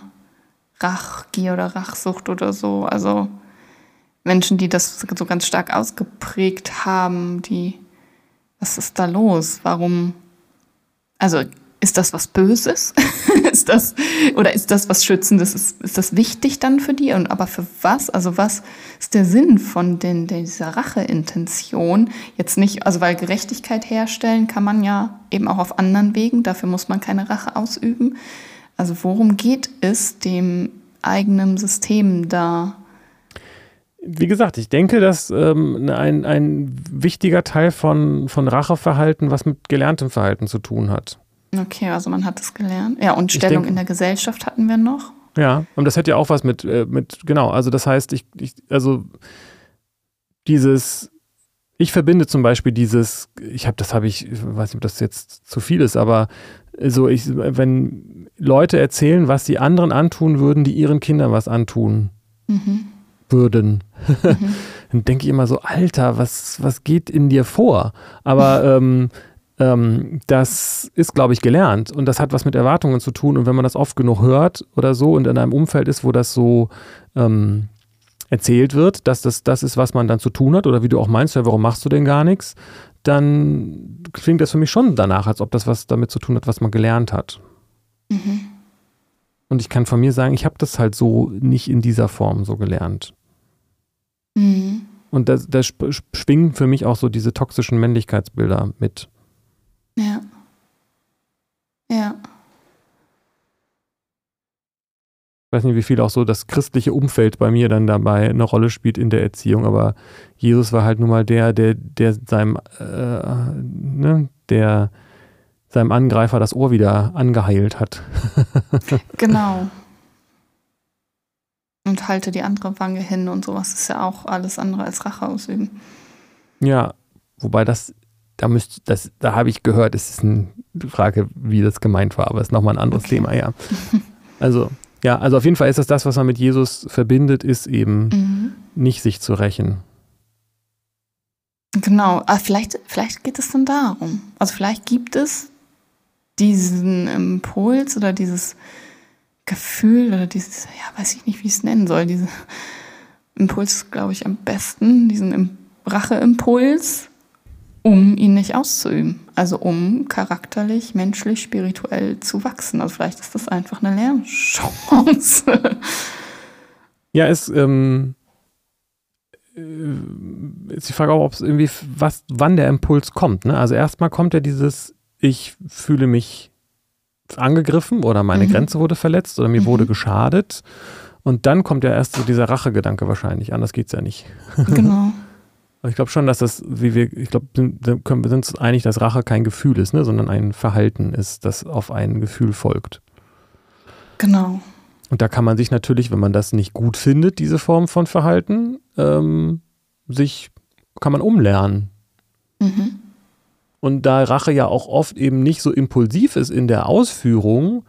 Rachgier oder Rachsucht oder so. Also Menschen, die das so ganz stark ausgeprägt haben, die was ist da los? Warum? Also ist das was Böses? (laughs) ist das, oder ist das was Schützendes? Ist, ist das wichtig dann für die? Und aber für was? Also was ist der Sinn von den, dieser Racheintention? Jetzt nicht, also weil Gerechtigkeit herstellen kann man ja eben auch auf anderen Wegen. Dafür muss man keine Rache ausüben. Also worum geht es dem eigenen System da? Wie gesagt, ich denke, dass ähm, ein, ein wichtiger Teil von, von Racheverhalten was mit gelerntem Verhalten zu tun hat. Okay, also man hat es gelernt. Ja, und Stellung denk, in der Gesellschaft hatten wir noch. Ja, und das hat ja auch was mit, äh, mit genau, also das heißt, ich, ich, also dieses, ich verbinde zum Beispiel dieses, ich habe, das habe ich, ich weiß nicht, ob das jetzt zu viel ist, aber so, ich, wenn Leute erzählen, was die anderen antun würden, die ihren Kindern was antun mhm. würden, mhm. (laughs) dann denke ich immer so, Alter, was, was geht in dir vor? Aber ähm, ähm, das ist, glaube ich, gelernt und das hat was mit Erwartungen zu tun. Und wenn man das oft genug hört oder so und in einem Umfeld ist, wo das so ähm, erzählt wird, dass das das ist, was man dann zu tun hat, oder wie du auch meinst, ja, warum machst du denn gar nichts, dann klingt das für mich schon danach, als ob das was damit zu tun hat, was man gelernt hat. Mhm. Und ich kann von mir sagen, ich habe das halt so nicht in dieser Form so gelernt. Mhm. Und da, da schwingen für mich auch so diese toxischen Männlichkeitsbilder mit. Ja. Ja. Ich weiß nicht, wie viel auch so das christliche Umfeld bei mir dann dabei eine Rolle spielt in der Erziehung, aber Jesus war halt nun mal der, der, der seinem, äh, ne, der seinem Angreifer das Ohr wieder angeheilt hat. (laughs) genau. Und halte die andere Wange hin und sowas ist ja auch alles andere als Rache ausüben. Ja, wobei das da müsst, das, da habe ich gehört, es ist eine Frage, wie das gemeint war, aber es ist nochmal ein anderes okay. Thema, ja. (laughs) Also, ja, also auf jeden Fall ist das das, was man mit Jesus verbindet, ist eben mhm. nicht sich zu rächen. Genau, aber vielleicht, vielleicht geht es dann darum. Also vielleicht gibt es diesen Impuls oder dieses Gefühl oder dieses, ja, weiß ich nicht, wie ich es nennen soll, diesen Impuls, glaube ich, am besten, diesen Racheimpuls, um ihn nicht auszuüben. Also um charakterlich, menschlich, spirituell zu wachsen. Also vielleicht ist das einfach eine Lernchance. (laughs) Ja, es ähm, äh, ist die Frage auch, ob es irgendwie, was, wann der Impuls kommt. Ne? Also erstmal kommt ja dieses, ich fühle mich angegriffen oder meine mhm. Grenze wurde verletzt oder mir mhm. wurde geschadet. Und dann kommt ja erst so dieser Rachegedanke wahrscheinlich. Anders geht es ja nicht. Genau. (laughs) Ich glaube schon, dass das, wie wir, ich glaube, wir sind uns einig, dass Rache kein Gefühl ist, ne, sondern ein Verhalten ist, das auf ein Gefühl folgt. Genau. Und da kann man sich natürlich, wenn man das nicht gut findet, diese Form von Verhalten, ähm, sich, kann man umlernen. Mhm. Und da Rache ja auch oft eben nicht so impulsiv ist in der Ausführung,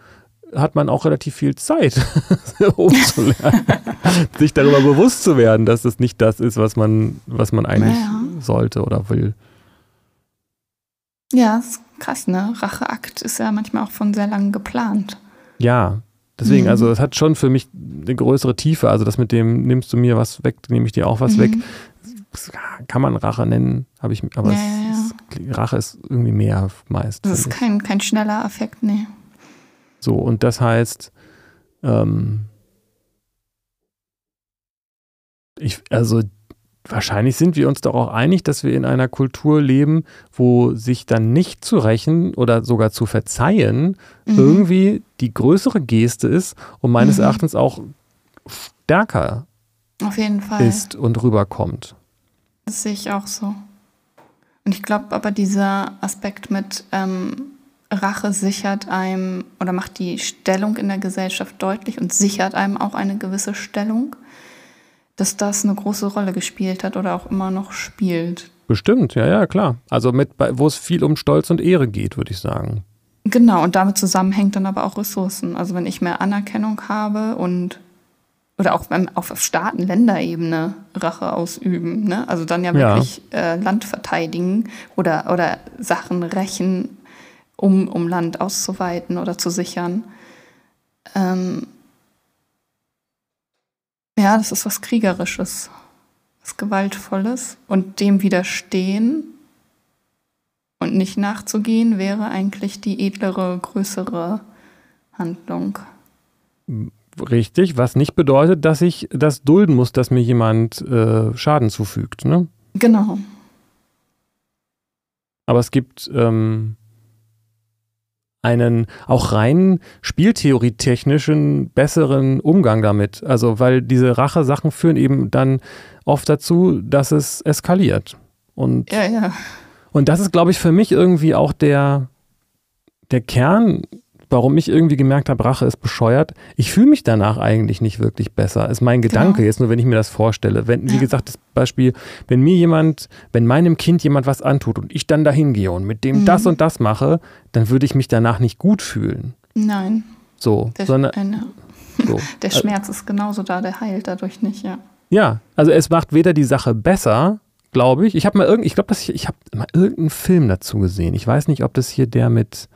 hat man auch relativ viel Zeit, (laughs) umzulernen, sich darüber bewusst zu werden, dass es nicht das ist, was man, was man eigentlich ja. sollte oder will. Ja, ist krass, ne? Racheakt ist ja manchmal auch von sehr lang geplant. Ja, deswegen, mhm. also es hat schon für mich eine größere Tiefe. Also das mit dem, nimmst du mir was weg, nehme ich dir auch was mhm. weg. Das kann man Rache nennen, habe ich, aber ja, es, ja. Rache ist irgendwie mehr meist. Das ist kein, kein schneller Affekt, nee. So, und das heißt, ähm, ich, also wahrscheinlich sind wir uns doch auch einig, dass wir in einer Kultur leben, wo sich dann nicht zu rächen oder sogar zu verzeihen mhm. irgendwie die größere Geste ist und meines mhm. Erachtens auch stärker Auf jeden Fall. ist und rüberkommt. Das sehe ich auch so. Und ich glaube aber dieser Aspekt mit ähm, Rache sichert einem oder macht die Stellung in der Gesellschaft deutlich und sichert einem auch eine gewisse Stellung, dass das eine große Rolle gespielt hat oder auch immer noch spielt. Bestimmt, ja, ja, klar. Also mit, wo es viel um Stolz und Ehre geht, würde ich sagen. Genau, und damit zusammenhängt dann aber auch Ressourcen. Also wenn ich mehr Anerkennung habe und oder auch beim, auf Staaten, Länderebene Rache ausüben, ne? Also dann ja wirklich ja. Äh, Land verteidigen oder, oder Sachen rächen um, um Land auszuweiten oder zu sichern. Ähm ja, das ist was Kriegerisches, was Gewaltvolles und dem widerstehen Und nicht nachzugehen wäre eigentlich die edlere, größere Handlung. Richtig, was nicht bedeutet, dass ich das dulden muss, dass mir jemand äh, Schaden zufügt. Ne? Genau. Aber es gibt ähm, einen auch rein spieltheorietechnischen besseren Umgang damit. Also, weil diese Rache-Sachen führen eben dann oft dazu, dass es eskaliert. Und, Ja, ja. und das ist, glaube ich, für mich irgendwie auch der, der Kern, warum ich irgendwie gemerkt habe, Rache ist bescheuert. Ich fühle mich danach eigentlich nicht wirklich besser. Ist mein Gedanke Genau. jetzt nur, wenn ich mir das vorstelle. Wenn, wie Ja. gesagt, das Beispiel, wenn mir jemand, wenn meinem Kind jemand was antut und ich dann dahin gehe und mit dem Mhm. das und das mache, dann würde ich mich danach nicht gut fühlen. Nein. So, Der, sondern eine, so. (laughs) der Schmerz ist genauso da, der heilt dadurch nicht, ja. Ja, also es macht weder die Sache besser, glaube ich. Ich habe mal irgend, ich glaube, dass ich, ich habe mal irgendeinen Film dazu gesehen. Ich weiß nicht, ob das hier der mit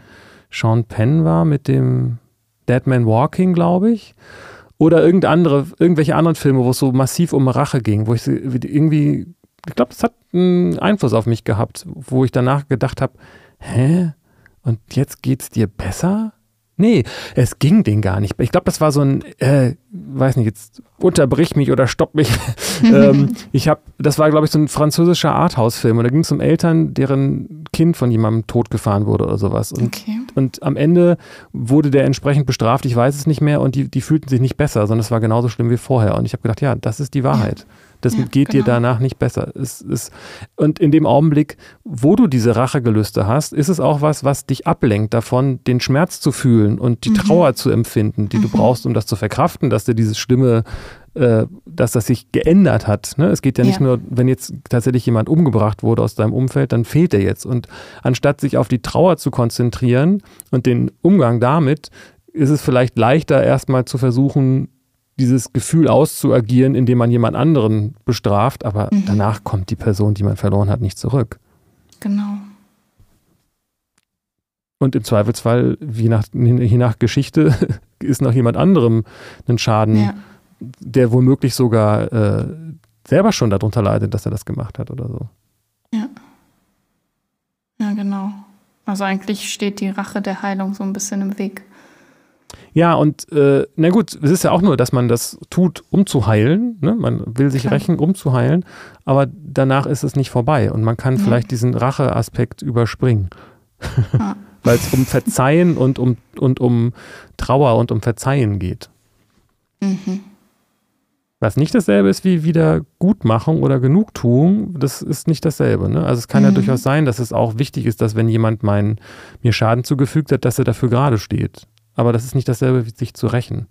Sean Penn war, mit dem Dead Man Walking, glaube ich. Oder irgendeine andere, irgendwelche anderen Filme, wo es so massiv um Rache ging, wo ich irgendwie, ich glaube, das hat einen Einfluss auf mich gehabt, wo ich danach gedacht habe, hä? Und jetzt geht's dir besser? Nee, es ging denen gar nicht. Ich glaube, das war so ein, äh, weiß nicht, jetzt unterbrich mich oder stopp mich. (laughs) ähm, ich habe, das war, glaube ich, so ein französischer Arthouse-Film. Und da ging es um Eltern, deren Kind von jemandem totgefahren wurde oder sowas. Und, Okay. und am Ende wurde der entsprechend bestraft. Ich weiß es nicht mehr. Und die, die fühlten sich nicht besser, sondern es war genauso schlimm wie vorher. Und ich habe gedacht, ja, das ist die Wahrheit. Das Ja, geht dir genau. danach nicht besser. Es ist, und in dem Augenblick, wo du diese Rachegelüste hast, ist es auch was, was dich ablenkt davon, den Schmerz zu fühlen und die Mhm. Trauer zu empfinden, die du brauchst, um das zu verkraften, dass dir dieses schlimme, äh, dass das sich geändert hat. Ne? Es geht ja nicht Ja. nur, wenn jetzt tatsächlich jemand umgebracht wurde aus deinem Umfeld, dann fehlt er jetzt. Und anstatt sich auf die Trauer zu konzentrieren und den Umgang damit, ist es vielleicht leichter, erstmal zu versuchen, dieses Gefühl auszuagieren, indem man jemand anderen bestraft, aber Mhm. danach kommt die Person, die man verloren hat, nicht zurück. Genau. Und im Zweifelsfall, je nach, je nach Geschichte, (laughs) ist noch jemand anderem ein Schaden, Ja. der womöglich sogar äh, selber schon darunter leidet, dass er das gemacht hat oder so. Ja, genau. Also eigentlich steht die Rache der Heilung so ein bisschen im Weg. Ja, und äh, na gut, es ist ja auch nur, dass man das tut, um zu heilen. Ne? Man will sich Klar. rächen, um zu heilen, aber danach ist es nicht vorbei und man kann Ja. vielleicht diesen Rache-Aspekt überspringen. Ja. (laughs) Weil es um Verzeihen und um, und um Trauer und um Verzeihen geht. Mhm. Was nicht dasselbe ist wie Wiedergutmachung oder Genugtuung, das ist nicht dasselbe. Ne? Also es kann ja Mhm. durchaus sein, dass es auch wichtig ist, dass wenn jemand mein, mir Schaden zugefügt hat, dass er dafür gerade steht. Aber das ist nicht dasselbe, wie sich zu rächen.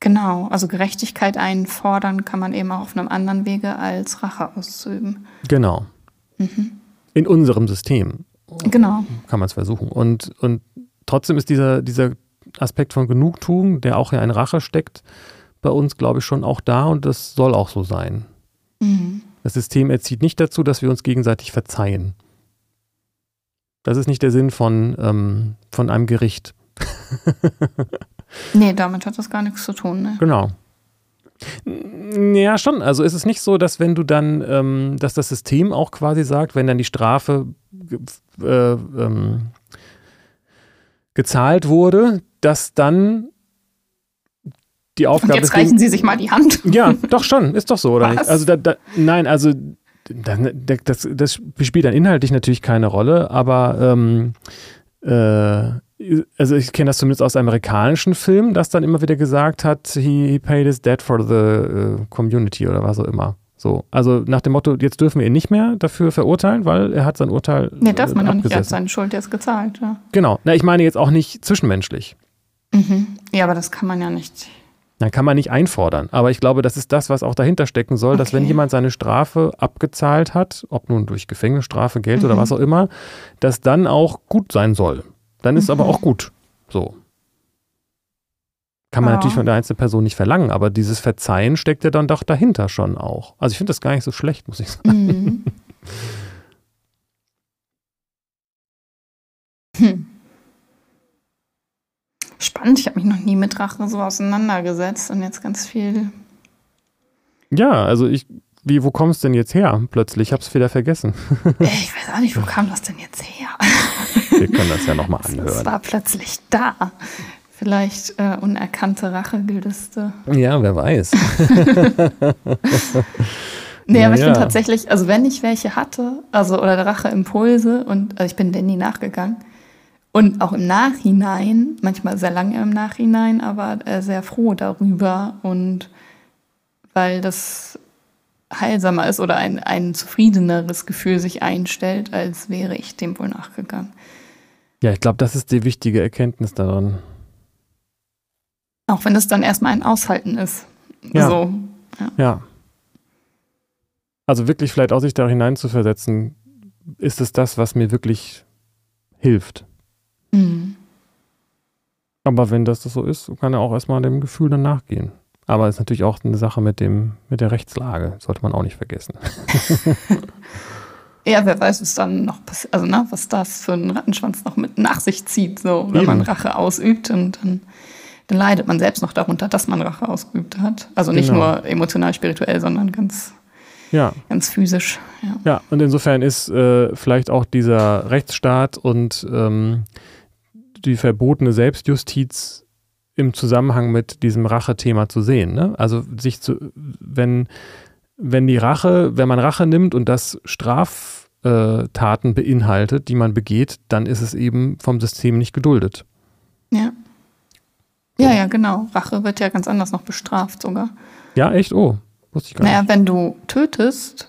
Genau. Also Gerechtigkeit einfordern kann man eben auch auf einem anderen Wege als Rache auszuüben. Genau. Mhm. In unserem System Genau. kann man es versuchen. Und, und trotzdem ist dieser, dieser Aspekt von Genugtuung, der auch ja in Rache steckt, bei uns, glaube ich, schon auch da und das soll auch so sein. Mhm. Das System erzieht nicht dazu, dass wir uns gegenseitig verzeihen. Das ist nicht der Sinn von, ähm, von einem Gericht. (laughs) Nee, damit hat das gar nichts zu tun. Ne? Genau. Ja, schon. Also ist es nicht so, dass wenn du dann, ähm, dass das System auch quasi sagt, wenn dann die Strafe äh, ähm, gezahlt wurde, dass dann die Und Aufgabe jetzt des Gegen- reichen Sie sich mal die Hand. Ja, doch schon, ist doch so, oder Was? nicht? Also da, da, nein, also das, das spielt dann inhaltlich natürlich keine Rolle, aber ähm, äh, also ich kenne das zumindest aus amerikanischen Filmen, dass dann immer wieder gesagt hat, he, he paid his debt for the äh, community oder was auch immer. So, also nach dem Motto, jetzt dürfen wir ihn nicht mehr dafür verurteilen, weil er hat sein Urteil Nee, darf man noch nicht. Er hat abgesessen. seine Schuld jetzt gezahlt. Ja. Genau. Na, ich meine jetzt auch nicht zwischenmenschlich. Mhm. ja, aber das kann man ja nicht. Dann kann man nicht einfordern. Aber ich glaube, das ist das, was auch dahinter stecken soll, dass wenn Okay. jemand seine Strafe abgezahlt hat, ob nun durch Gefängnisstrafe, Geld oder Mhm. was auch immer, das dann auch gut sein soll. Dann ist aber Mhm. auch gut. So. Kann man Ja. natürlich von der einzelnen Person nicht verlangen, aber dieses Verzeihen steckt ja dann doch dahinter schon auch. Also ich finde das gar nicht so schlecht, muss ich sagen. Mhm. Hm. Spannend, ich habe mich noch nie mit Rache so auseinandergesetzt und jetzt ganz viel. Ja, also ich, wie, wo kommst du denn jetzt her? Plötzlich, ich hab's wieder vergessen. Äh, Ich weiß auch nicht, wo kam das denn jetzt her? Wir können das ja nochmal anhören. Es war plötzlich da. Vielleicht äh, unerkannte Rachegelüste. Ja, wer weiß. (laughs) nee, aber ich bin tatsächlich, also wenn ich welche hatte, also oder Racheimpulse und also ich bin Danny nachgegangen und auch im Nachhinein, manchmal sehr lange im Nachhinein, aber äh, sehr froh darüber und weil das heilsamer ist oder ein, ein zufriedeneres Gefühl sich einstellt, als wäre ich dem wohl nachgegangen. Ja, ich glaube, das ist die wichtige Erkenntnis daran. Auch wenn es dann erstmal ein Aushalten ist. Ja. So, ja. ja. Also wirklich vielleicht auch sich da hinein zu versetzen, ist es das, was mir wirklich hilft. Mhm. Aber wenn das so ist, kann er auch erstmal dem Gefühl dann nachgehen. Aber es ist natürlich auch eine Sache mit, dem, mit der Rechtslage, sollte man auch nicht vergessen. (laughs) (laughs) ja, wer weiß, was dann noch passiert, also ne, was das für einen Rattenschwanz noch mit nach sich zieht, so wenn Eben. man Rache ausübt und dann, dann, leidet man selbst noch darunter, dass man Rache ausgeübt hat. Also nicht genau. nur emotional, spirituell, sondern ganz, ja. ganz physisch. Ja. ja, und insofern ist äh, vielleicht auch dieser Rechtsstaat und ähm, die verbotene Selbstjustiz im Zusammenhang mit diesem Rache-Thema zu sehen. Ne? Also sich zu, wenn, wenn die Rache, wenn man Rache nimmt und das Straftaten beinhaltet, die man begeht, dann ist es eben vom System nicht geduldet. Ja. Ja, ja, genau. Rache wird ja ganz anders noch bestraft sogar. Ja, echt? Oh, wusste ich gar naja, nicht. Naja, wenn du tötest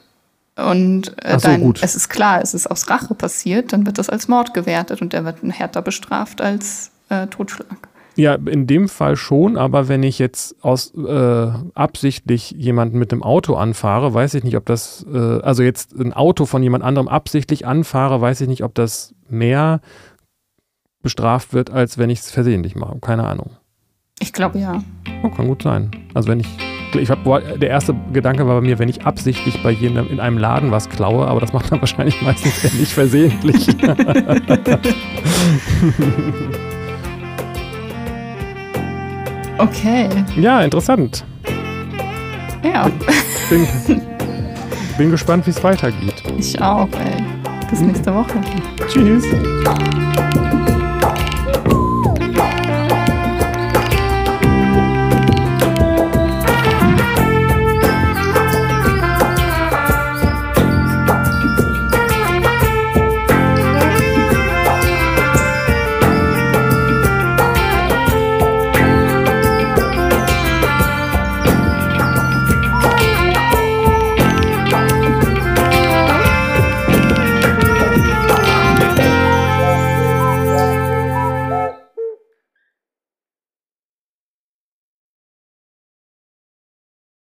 und äh, so, dein, es ist klar, es ist aus Rache passiert, dann wird das als Mord gewertet und der wird härter bestraft als äh, Totschlag. Ja, in dem Fall schon, aber wenn ich jetzt aus äh, absichtlich jemanden mit dem Auto anfahre, weiß ich nicht, ob das, äh, also jetzt ein Auto von jemand anderem absichtlich anfahre, weiß ich nicht, ob das mehr bestraft wird, als wenn ich es versehentlich mache. Keine Ahnung. Ich glaube ja. Oh, kann gut sein. Also wenn ich, ich habe, der erste Gedanke war bei mir, wenn ich absichtlich bei jemandem in einem Laden was klaue, aber das macht man (laughs) wahrscheinlich meistens nicht versehentlich. (laughs) Okay. Ja, interessant. Ja. Bin, bin gespannt, wie es weitergeht. Ich auch, ey. Bis nächste Woche. Tschüss.